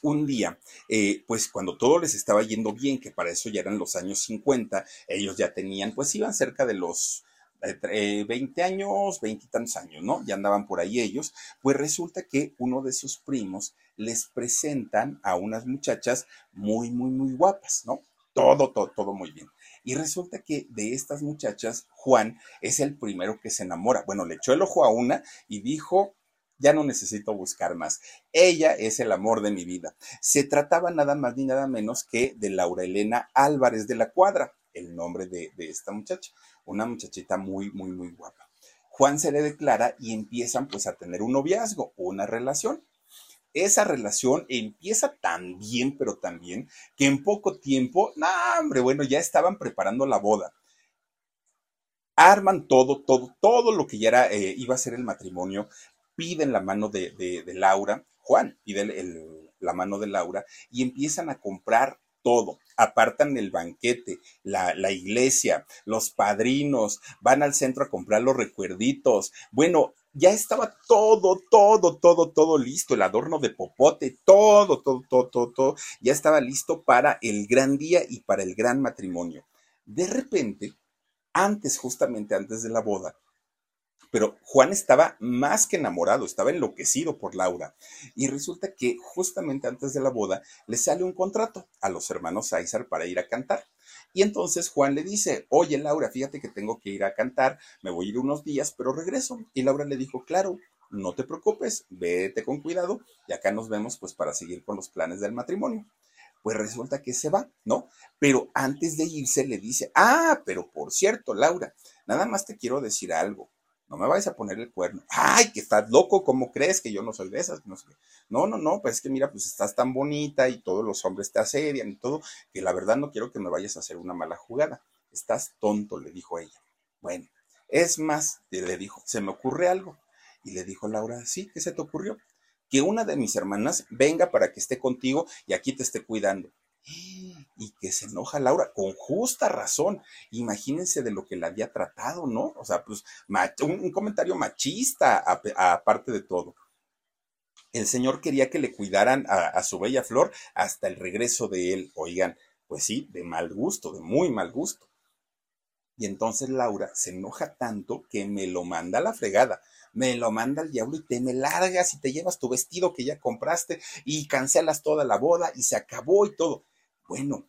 un día, eh, pues cuando todo les estaba yendo bien, que para eso ya eran los años 50, ellos ya tenían, pues iban cerca de los 20 eh, años, 20 y tantos años, ¿no? Ya andaban por ahí ellos, pues resulta que uno de sus primos les presentan a unas muchachas muy, muy, muy guapas, ¿no? Todo, todo, todo muy bien. Y resulta que de estas muchachas, Juan es el primero que se enamora. Bueno, le echó el ojo a una y dijo, ya no necesito buscar más. Ella es el amor de mi vida. Se trataba nada más ni nada menos que de Laura Elena Álvarez de la Cuadra, el nombre de, de esta muchacha. Una muchachita muy, muy, muy guapa. Juan se le declara y empiezan pues a tener un noviazgo, una relación esa relación empieza tan bien, pero tan bien, que en poco tiempo, no, hombre, bueno, ya estaban preparando la boda. Arman todo, todo, todo lo que ya era, eh, iba a ser el matrimonio, piden la mano de, Laura, Juan pide la mano de Laura y empiezan a comprar todo. Apartan el banquete, la, la, iglesia, los padrinos, van al centro a comprar los recuerditos. Bueno, ya estaba todo, todo, todo, todo listo, el adorno de popote, todo, todo, todo, todo, todo, ya estaba listo para el gran día y para el gran matrimonio. De repente, antes, justamente antes de la boda, pero Juan estaba más que enamorado, estaba enloquecido por Laura. Y resulta que justamente antes de la boda le sale un contrato a los hermanos Aizar para ir a cantar. Y entonces Juan le dice, oye Laura, fíjate que tengo que ir a cantar, me voy a ir unos días, pero regreso. Y Laura le dijo, claro, no te preocupes, vete con cuidado y acá nos vemos pues para seguir con los planes del matrimonio. Pues resulta que se va, ¿no? Pero antes de irse le dice, ah, pero por cierto, Laura, nada más te quiero decir algo no me vayas a poner el cuerno. Ay, que estás loco, ¿cómo crees que yo no soy de esas? No, no, no, no, pues es que mira, pues estás tan bonita y todos los hombres te asedian y todo, que la verdad no quiero que me vayas a hacer una mala jugada. Estás tonto, le dijo ella. Bueno, es más, le dijo, se me ocurre algo. Y le dijo Laura, sí, ¿qué se te ocurrió? Que una de mis hermanas venga para que esté contigo y aquí te esté cuidando y que se enoja Laura con justa razón. Imagínense de lo que le había tratado, ¿no? O sea, pues un, comentario machista aparte de todo. El señor quería que le cuidaran a, a su bella flor hasta el regreso de él. Oigan, pues sí, de mal gusto, de muy mal gusto. Y entonces Laura se enoja tanto que me lo manda a la fregada. Me lo manda al diablo y te me largas y te llevas tu vestido que ya compraste y cancelas toda la boda y se acabó y todo. Bueno,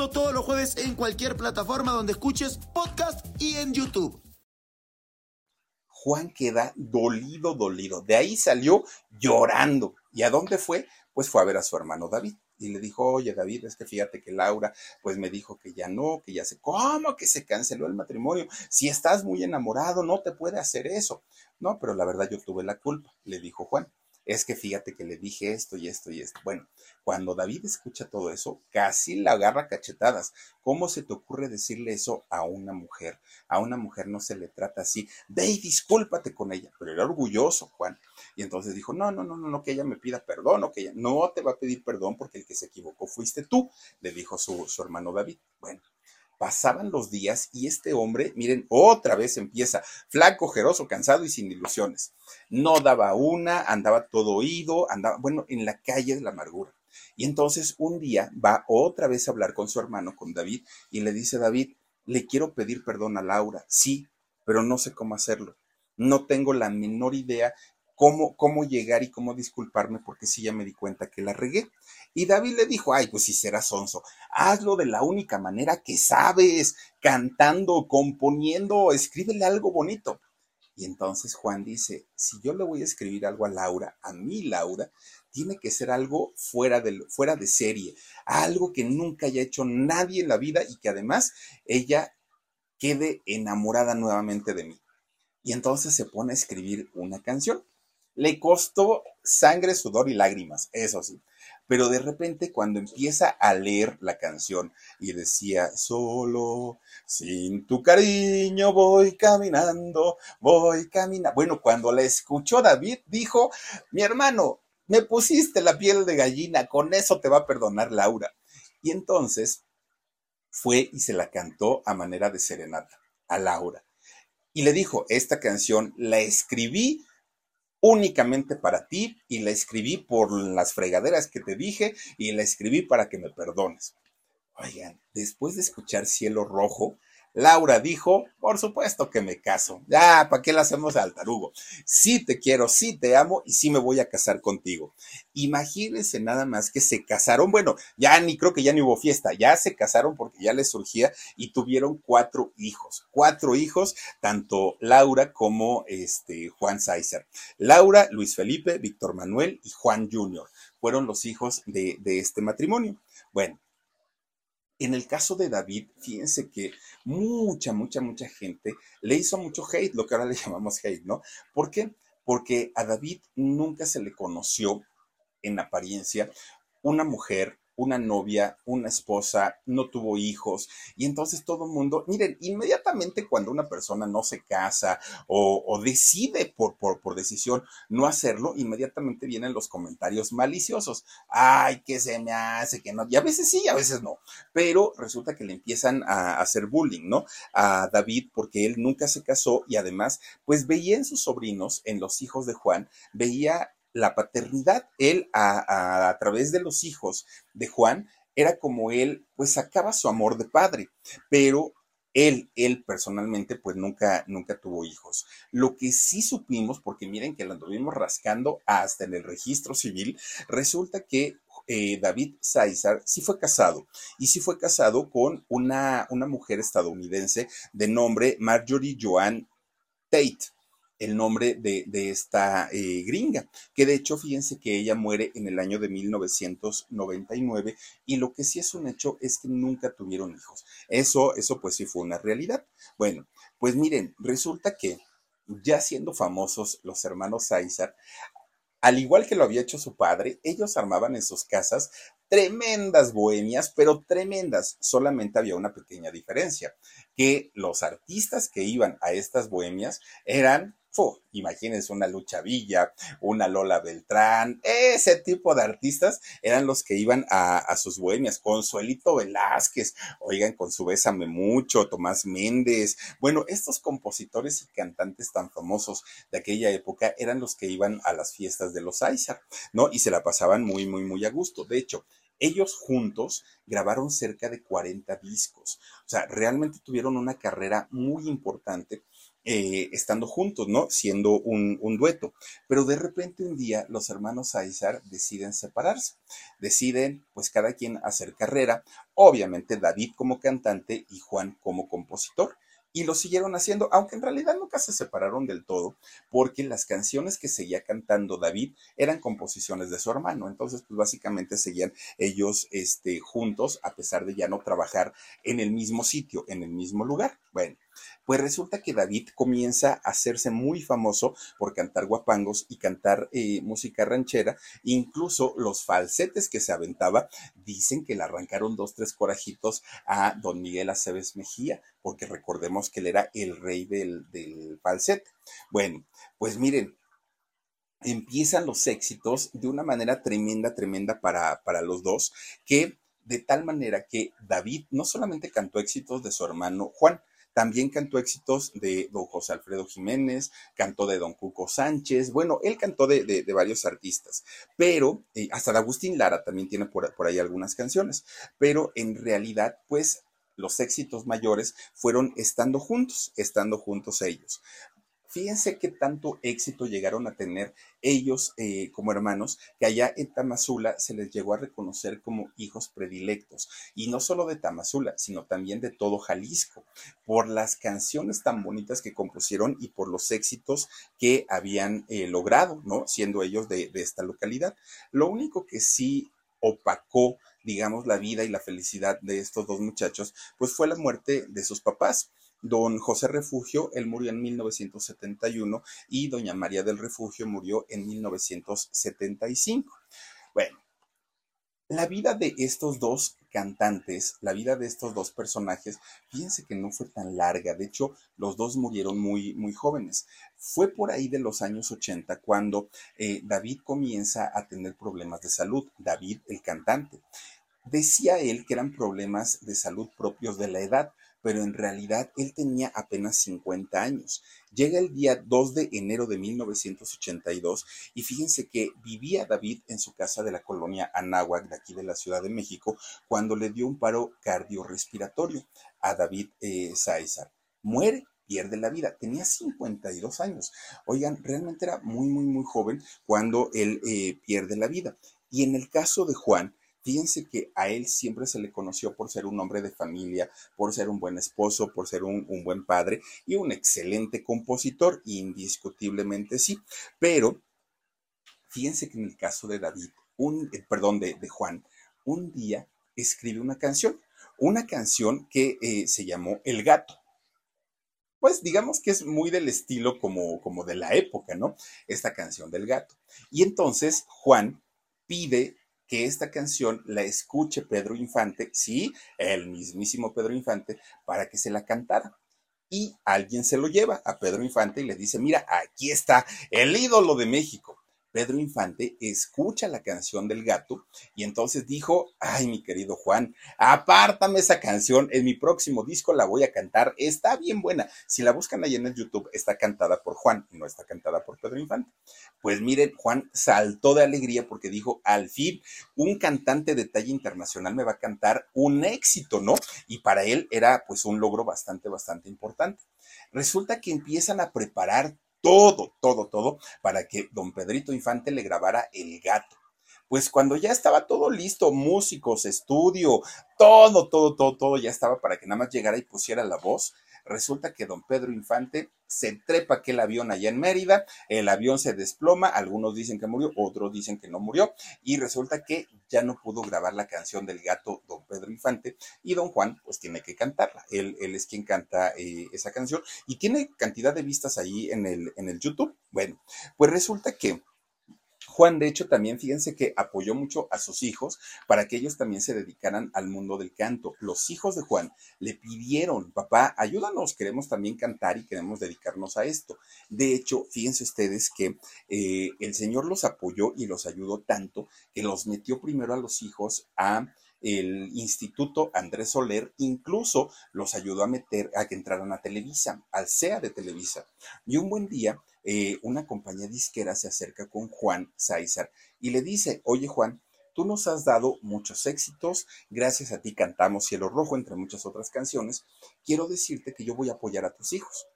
todos los jueves en cualquier plataforma donde escuches podcast y en YouTube. Juan queda dolido, dolido. De ahí salió llorando. ¿Y a dónde fue? Pues fue a ver a su hermano David. Y le dijo, oye David, es que fíjate que Laura, pues me dijo que ya no, que ya se, ¿cómo que se canceló el matrimonio? Si estás muy enamorado, no te puede hacer eso. No, pero la verdad yo tuve la culpa, le dijo Juan es que fíjate que le dije esto y esto y esto. Bueno, cuando David escucha todo eso, casi la agarra cachetadas. ¿Cómo se te ocurre decirle eso a una mujer? A una mujer no se le trata así. Ve discúlpate con ella. Pero era orgulloso, Juan. Y entonces dijo, no, no, no, no, no, que ella me pida perdón o que ella no te va a pedir perdón porque el que se equivocó fuiste tú, le dijo su, su hermano David. Bueno, pasaban los días y este hombre, miren, otra vez empieza, flaco, jeroso, cansado y sin ilusiones. No daba una, andaba todo oído, andaba, bueno, en la calle de la amargura. Y entonces un día va otra vez a hablar con su hermano, con David, y le dice, David, le quiero pedir perdón a Laura, sí, pero no sé cómo hacerlo. No tengo la menor idea cómo, cómo llegar y cómo disculparme porque sí ya me di cuenta que la regué. Y David le dijo, ay, pues si serás sonso, hazlo de la única manera que sabes, cantando, componiendo, escríbele algo bonito. Y entonces Juan dice, si yo le voy a escribir algo a Laura, a mí Laura, tiene que ser algo fuera de, fuera de serie, algo que nunca haya hecho nadie en la vida y que además ella quede enamorada nuevamente de mí. Y entonces se pone a escribir una canción. Le costó sangre, sudor y lágrimas, eso sí. Pero de repente cuando empieza a leer la canción y decía, solo, sin tu cariño voy caminando, voy caminando. Bueno, cuando la escuchó David, dijo, mi hermano, me pusiste la piel de gallina, con eso te va a perdonar Laura. Y entonces fue y se la cantó a manera de serenata a Laura. Y le dijo, esta canción la escribí únicamente para ti y la escribí por las fregaderas que te dije y la escribí para que me perdones. Oigan, después de escuchar Cielo Rojo, Laura dijo, por supuesto que me caso. Ya, ¿para qué la hacemos al tarugo? Sí te quiero, sí te amo y sí me voy a casar contigo. Imagínense nada más que se casaron. Bueno, ya ni creo que ya ni hubo fiesta, ya se casaron porque ya les surgía y tuvieron cuatro hijos. Cuatro hijos, tanto Laura como este Juan Sáizer. Laura, Luis Felipe, Víctor Manuel y Juan Junior fueron los hijos de, de este matrimonio. Bueno, en el caso de David, fíjense que mucha, mucha, mucha gente le hizo mucho hate, lo que ahora le *laughs* llamamos hate, ¿no? ¿Por qué? Porque a David nunca se le conoció en apariencia una mujer una novia, una esposa, no tuvo hijos, y entonces todo el mundo, miren, inmediatamente cuando una persona no se casa o, decide por, por, por, decisión no hacerlo, inmediatamente vienen los comentarios maliciosos. Ay, que se me hace, que no, y a veces sí, a veces no, pero resulta que le empiezan a hacer bullying, ¿no? A David porque él nunca se casó y además, pues veía en sus sobrinos, en los hijos de Juan, veía la paternidad. Él, a, a, través de los hijos de Juan, era como él, pues sacaba su amor de padre, pero él, él personalmente, pues nunca, nunca tuvo hijos. Lo que sí supimos, porque miren que lo anduvimos rascando hasta en el registro civil, resulta que eh, David César sí fue casado y sí fue casado con una, una mujer estadounidense de nombre Marjorie Joan Tate el nombre de, esta eh, gringa, que de hecho fíjense que ella muere en el año de 1999 y lo que sí es un hecho es que nunca tuvieron hijos. Eso, eso pues sí fue una realidad. Bueno, pues miren, resulta que ya siendo famosos los hermanos César, al igual que lo había hecho su padre, ellos armaban en sus casas tremendas bohemias, pero tremendas. Solamente había una pequeña diferencia, que los artistas que iban a estas bohemias eran imagínense una Lucha Villa, una Lola Beltrán, ese tipo de artistas eran los que iban a, sus bohemias. Consuelito Velázquez, oigan, con su Bésame Mucho, Tomás Méndez. Bueno, estos compositores y cantantes tan famosos de aquella época eran los que iban a las fiestas de los Aizar, ¿no? Y se la pasaban muy, muy, muy a gusto. De hecho, ellos juntos grabaron cerca de 40 discos. O sea, realmente tuvieron una carrera muy importante eh, estando juntos, ¿no? Siendo un, dueto. Pero de repente un día los hermanos Aizar deciden separarse. Deciden, pues, cada quien hacer carrera. Obviamente David como cantante y Juan como compositor y lo siguieron haciendo, aunque en realidad nunca se separaron del todo, porque las canciones que seguía cantando David eran composiciones de su hermano, entonces pues básicamente seguían ellos este, juntos a pesar de ya no trabajar en el mismo sitio, en el mismo lugar. Bueno, pues resulta que David comienza a hacerse muy famoso por cantar guapangos y cantar eh, música ranchera. Incluso los falsetes que se aventaba dicen que le arrancaron dos, tres corajitos a don Miguel Aceves Mejía, porque recordemos que él era el rey del, del falsete. Bueno, pues miren, empiezan los éxitos de una manera tremenda, tremenda para, para los dos, que de tal manera que David no solamente cantó éxitos de su hermano Juan, también cantó éxitos de don José Alfredo Jiménez, cantó de don Cuco Sánchez, bueno, él cantó de, varios artistas, pero eh, hasta de Agustín Lara también tiene por, por ahí algunas canciones, pero en realidad, pues los éxitos mayores fueron estando juntos, estando juntos ellos. Fíjense qué tanto éxito llegaron a tener ellos eh, como hermanos, que allá en Tamazula se les llegó a reconocer como hijos predilectos. Y no solo de Tamazula, sino también de todo Jalisco, por las canciones tan bonitas que compusieron y por los éxitos que habían eh, logrado, ¿no? Siendo ellos de, de esta localidad. Lo único que sí opacó digamos, la vida y la felicidad de estos dos muchachos, pues fue la muerte de sus papás. Don José Refugio, él murió en 1971 y doña María del Refugio murió en 1975. Bueno, la vida de estos dos cantantes, la vida de estos dos personajes, fíjense que no fue tan larga. De hecho, los dos murieron muy, muy jóvenes. Fue por ahí de los años 80 cuando eh, David comienza a tener problemas de salud. David, el cantante. Decía él que eran problemas de salud propios de la edad pero en realidad él tenía apenas 50 años. Llega el día 2 de enero de 1982 y fíjense que vivía David en su casa de la colonia Anáhuac, de aquí de la Ciudad de México, cuando le dio un paro cardiorrespiratorio a David eh, Muere pierde la vida. Tenía 52 años. Oigan, realmente era muy, muy, muy joven cuando él eh, pierde la vida. Y en el caso de Juan, Fíjense que a él siempre se le conoció por ser un hombre de familia, por ser un buen esposo, por ser un, buen padre y un excelente compositor, indiscutiblemente sí. Pero fíjense que en el caso de David, un, eh, perdón, de, Juan, un día escribe una canción, una canción que eh, se llamó El gato pues digamos que es muy del estilo como, como de la época, ¿no? Esta canción del gato. Y entonces Juan pide que esta canción la escuche Pedro Infante, sí, el mismísimo Pedro Infante, para que se la cantara. Y alguien se lo lleva a Pedro Infante y le dice, mira, aquí está el ídolo de México. Pedro Infante escucha la canción del gato y entonces dijo, ay mi querido Juan, apártame esa canción, en mi próximo disco la voy a cantar, está bien buena. Si la buscan ahí en el YouTube, está cantada por Juan, no está cantada por Pedro Infante. Pues miren, Juan saltó de alegría porque dijo, al fin, un cantante de talla internacional me va a cantar un éxito, ¿no? Y para él era pues un logro bastante, bastante importante. Resulta que empiezan a preparar todo, todo, todo, para que don Pedrito Infante le grabara El gato. Pues cuando ya estaba todo listo, músicos, estudio, todo, todo, todo, todo ya estaba para que nada más llegara y pusiera la voz, Resulta que don Pedro Infante se trepa aquel avión allá en Mérida, el avión se desploma, algunos dicen que murió, otros dicen que no murió, y resulta que ya no pudo grabar la canción del gato don Pedro Infante, y don Juan pues tiene que cantarla, él, es quien canta eh, esa canción, y tiene cantidad de vistas ahí en el, en el YouTube. Bueno, pues resulta que Juan, de hecho, también fíjense que apoyó mucho a sus hijos para que ellos también se dedicaran al mundo del canto. Los hijos de Juan le pidieron, papá, ayúdanos, queremos también cantar y queremos dedicarnos a esto. De hecho, fíjense ustedes que eh, el Señor los apoyó y los ayudó tanto que los metió primero a los hijos a el Instituto Andrés Soler incluso los ayudó a meter a que entraran a Televisa, al CEA de Televisa. Y un buen día eh, una compañía disquera se acerca con Juan Sáizar y le dice, oye Juan, tú nos has dado muchos éxitos, gracias a ti cantamos Cielo Rojo, entre muchas otras canciones, quiero decirte que yo voy a apoyar a tus hijos.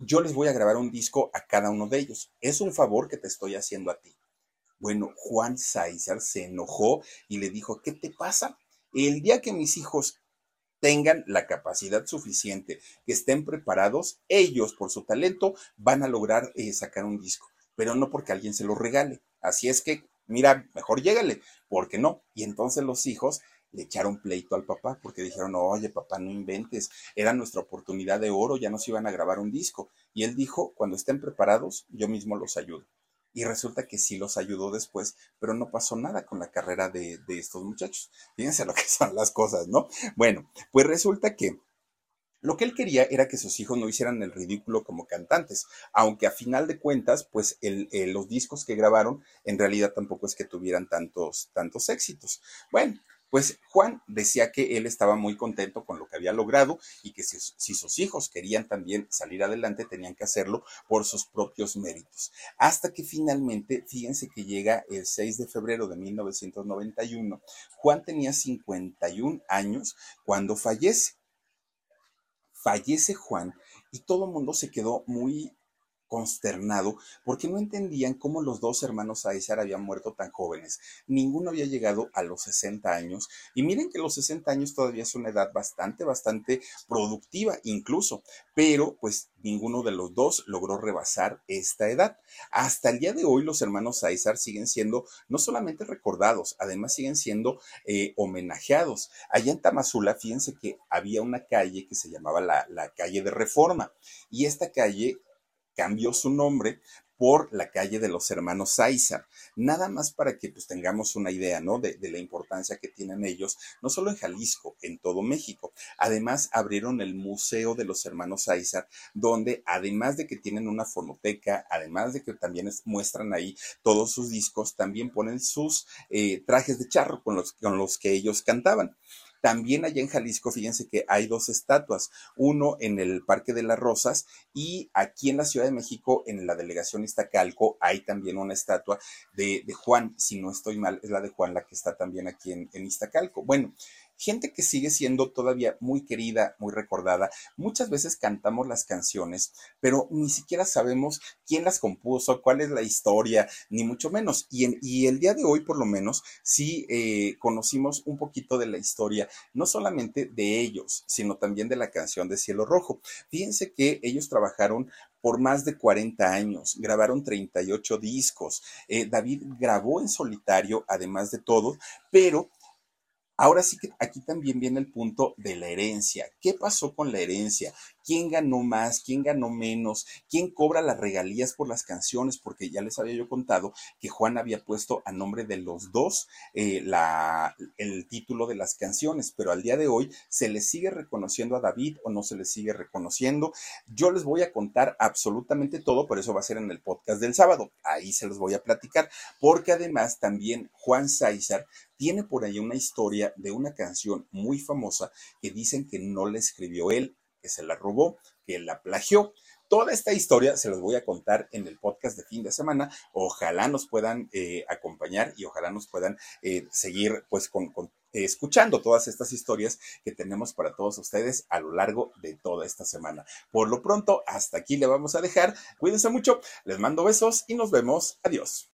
Yo les voy a grabar un disco a cada uno de ellos. Es un favor que te estoy haciendo a ti. Bueno, Juan Sáizar se enojó y le dijo, ¿qué te pasa? El día que mis hijos tengan la capacidad suficiente, que estén preparados, ellos por su talento van a lograr eh, sacar un disco, pero no porque alguien se lo regale. Así es que, mira, mejor llégale, porque no. Y entonces los hijos le echaron pleito al papá porque dijeron, oye papá, no inventes, era nuestra oportunidad de oro, ya nos iban a grabar un disco. Y él dijo, cuando estén preparados, yo mismo los ayudo y resulta que sí los ayudó después, pero no pasó nada con la carrera de, estos muchachos. Fíjense lo que *laughs* son las cosas, ¿no? Bueno, pues resulta que lo que él quería era que sus hijos no hicieran el ridículo como cantantes, aunque a final de cuentas, pues los discos que grabaron en realidad tampoco es que tuvieran tantos, tantos éxitos. Bueno, Pues Juan decía que él estaba muy contento con lo que había logrado y que si, sus hijos querían también salir adelante, tenían que hacerlo por sus propios méritos. Hasta que finalmente, fíjense que llega el 6 de febrero de 1991, Juan tenía 51 años cuando fallece. Fallece Juan y todo el mundo se quedó muy consternado porque no entendían cómo los dos hermanos Aizar habían muerto tan jóvenes. Ninguno había llegado a los 60 años y miren que los 60 años todavía es una edad bastante, bastante productiva incluso, pero pues ninguno de los dos logró rebasar esta edad. Hasta el día de hoy los hermanos Aizar siguen siendo no solamente recordados, además siguen siendo eh, homenajeados. Allá en Tamazula, fíjense que había una calle que se llamaba la, la calle de Reforma y esta calle cambió su nombre por la calle de los hermanos Sáizar, nada más para que pues tengamos una idea, ¿no? De, de, la importancia que tienen ellos, no solo en Jalisco, en todo México. Además, abrieron el Museo de los Hermanos Sáizar, donde además de que tienen una fonoteca, además de que también es, muestran ahí todos sus discos, también ponen sus eh, trajes de charro con los, con los que ellos cantaban. También allá en Jalisco, fíjense que hay dos estatuas, uno en el Parque de las Rosas y aquí en la Ciudad de México, en la delegación Iztacalco, hay también una estatua de, de Juan, si no estoy mal, es la de Juan la que está también aquí en, en Iztacalco. Bueno, gente que sigue siendo todavía muy querida, muy recordada. Muchas veces cantamos las canciones, pero ni siquiera sabemos quién las compuso, cuál es la historia, ni mucho menos. Y, el día de hoy, por lo menos, sí eh, conocimos un poquito de la historia, no solamente de ellos, sino también de la canción de Cielo Rojo. Fíjense que ellos trabajaron por más de 40 años, grabaron 38 discos. Eh, David grabó en solitario, además de todo, pero Ahora sí que aquí también viene el punto de la herencia. ¿Qué pasó con la herencia? ¿Quién ganó más? ¿Quién ganó menos? ¿Quién cobra las regalías por las canciones? Porque ya les había yo contado que Juan había puesto a nombre de los dos eh, el título de las canciones, pero al día de hoy se le sigue reconociendo a David o no se le sigue reconociendo. Yo les voy a contar absolutamente todo, por eso va a ser en el podcast del sábado. Ahí se los voy a platicar, porque además también Juan Sáizar tiene por ahí una historia de una canción muy famosa que dicen que no la escribió él, que se la robó, que la plagió. Toda esta historia se los voy a contar en el podcast de fin de semana. Ojalá nos puedan eh, acompañar y ojalá nos puedan eh, seguir pues con, eh, escuchando todas estas historias que tenemos para todos ustedes a lo largo de toda esta semana. Por lo pronto, hasta aquí le vamos a dejar. Cuídense mucho, les mando besos y nos vemos. Adiós.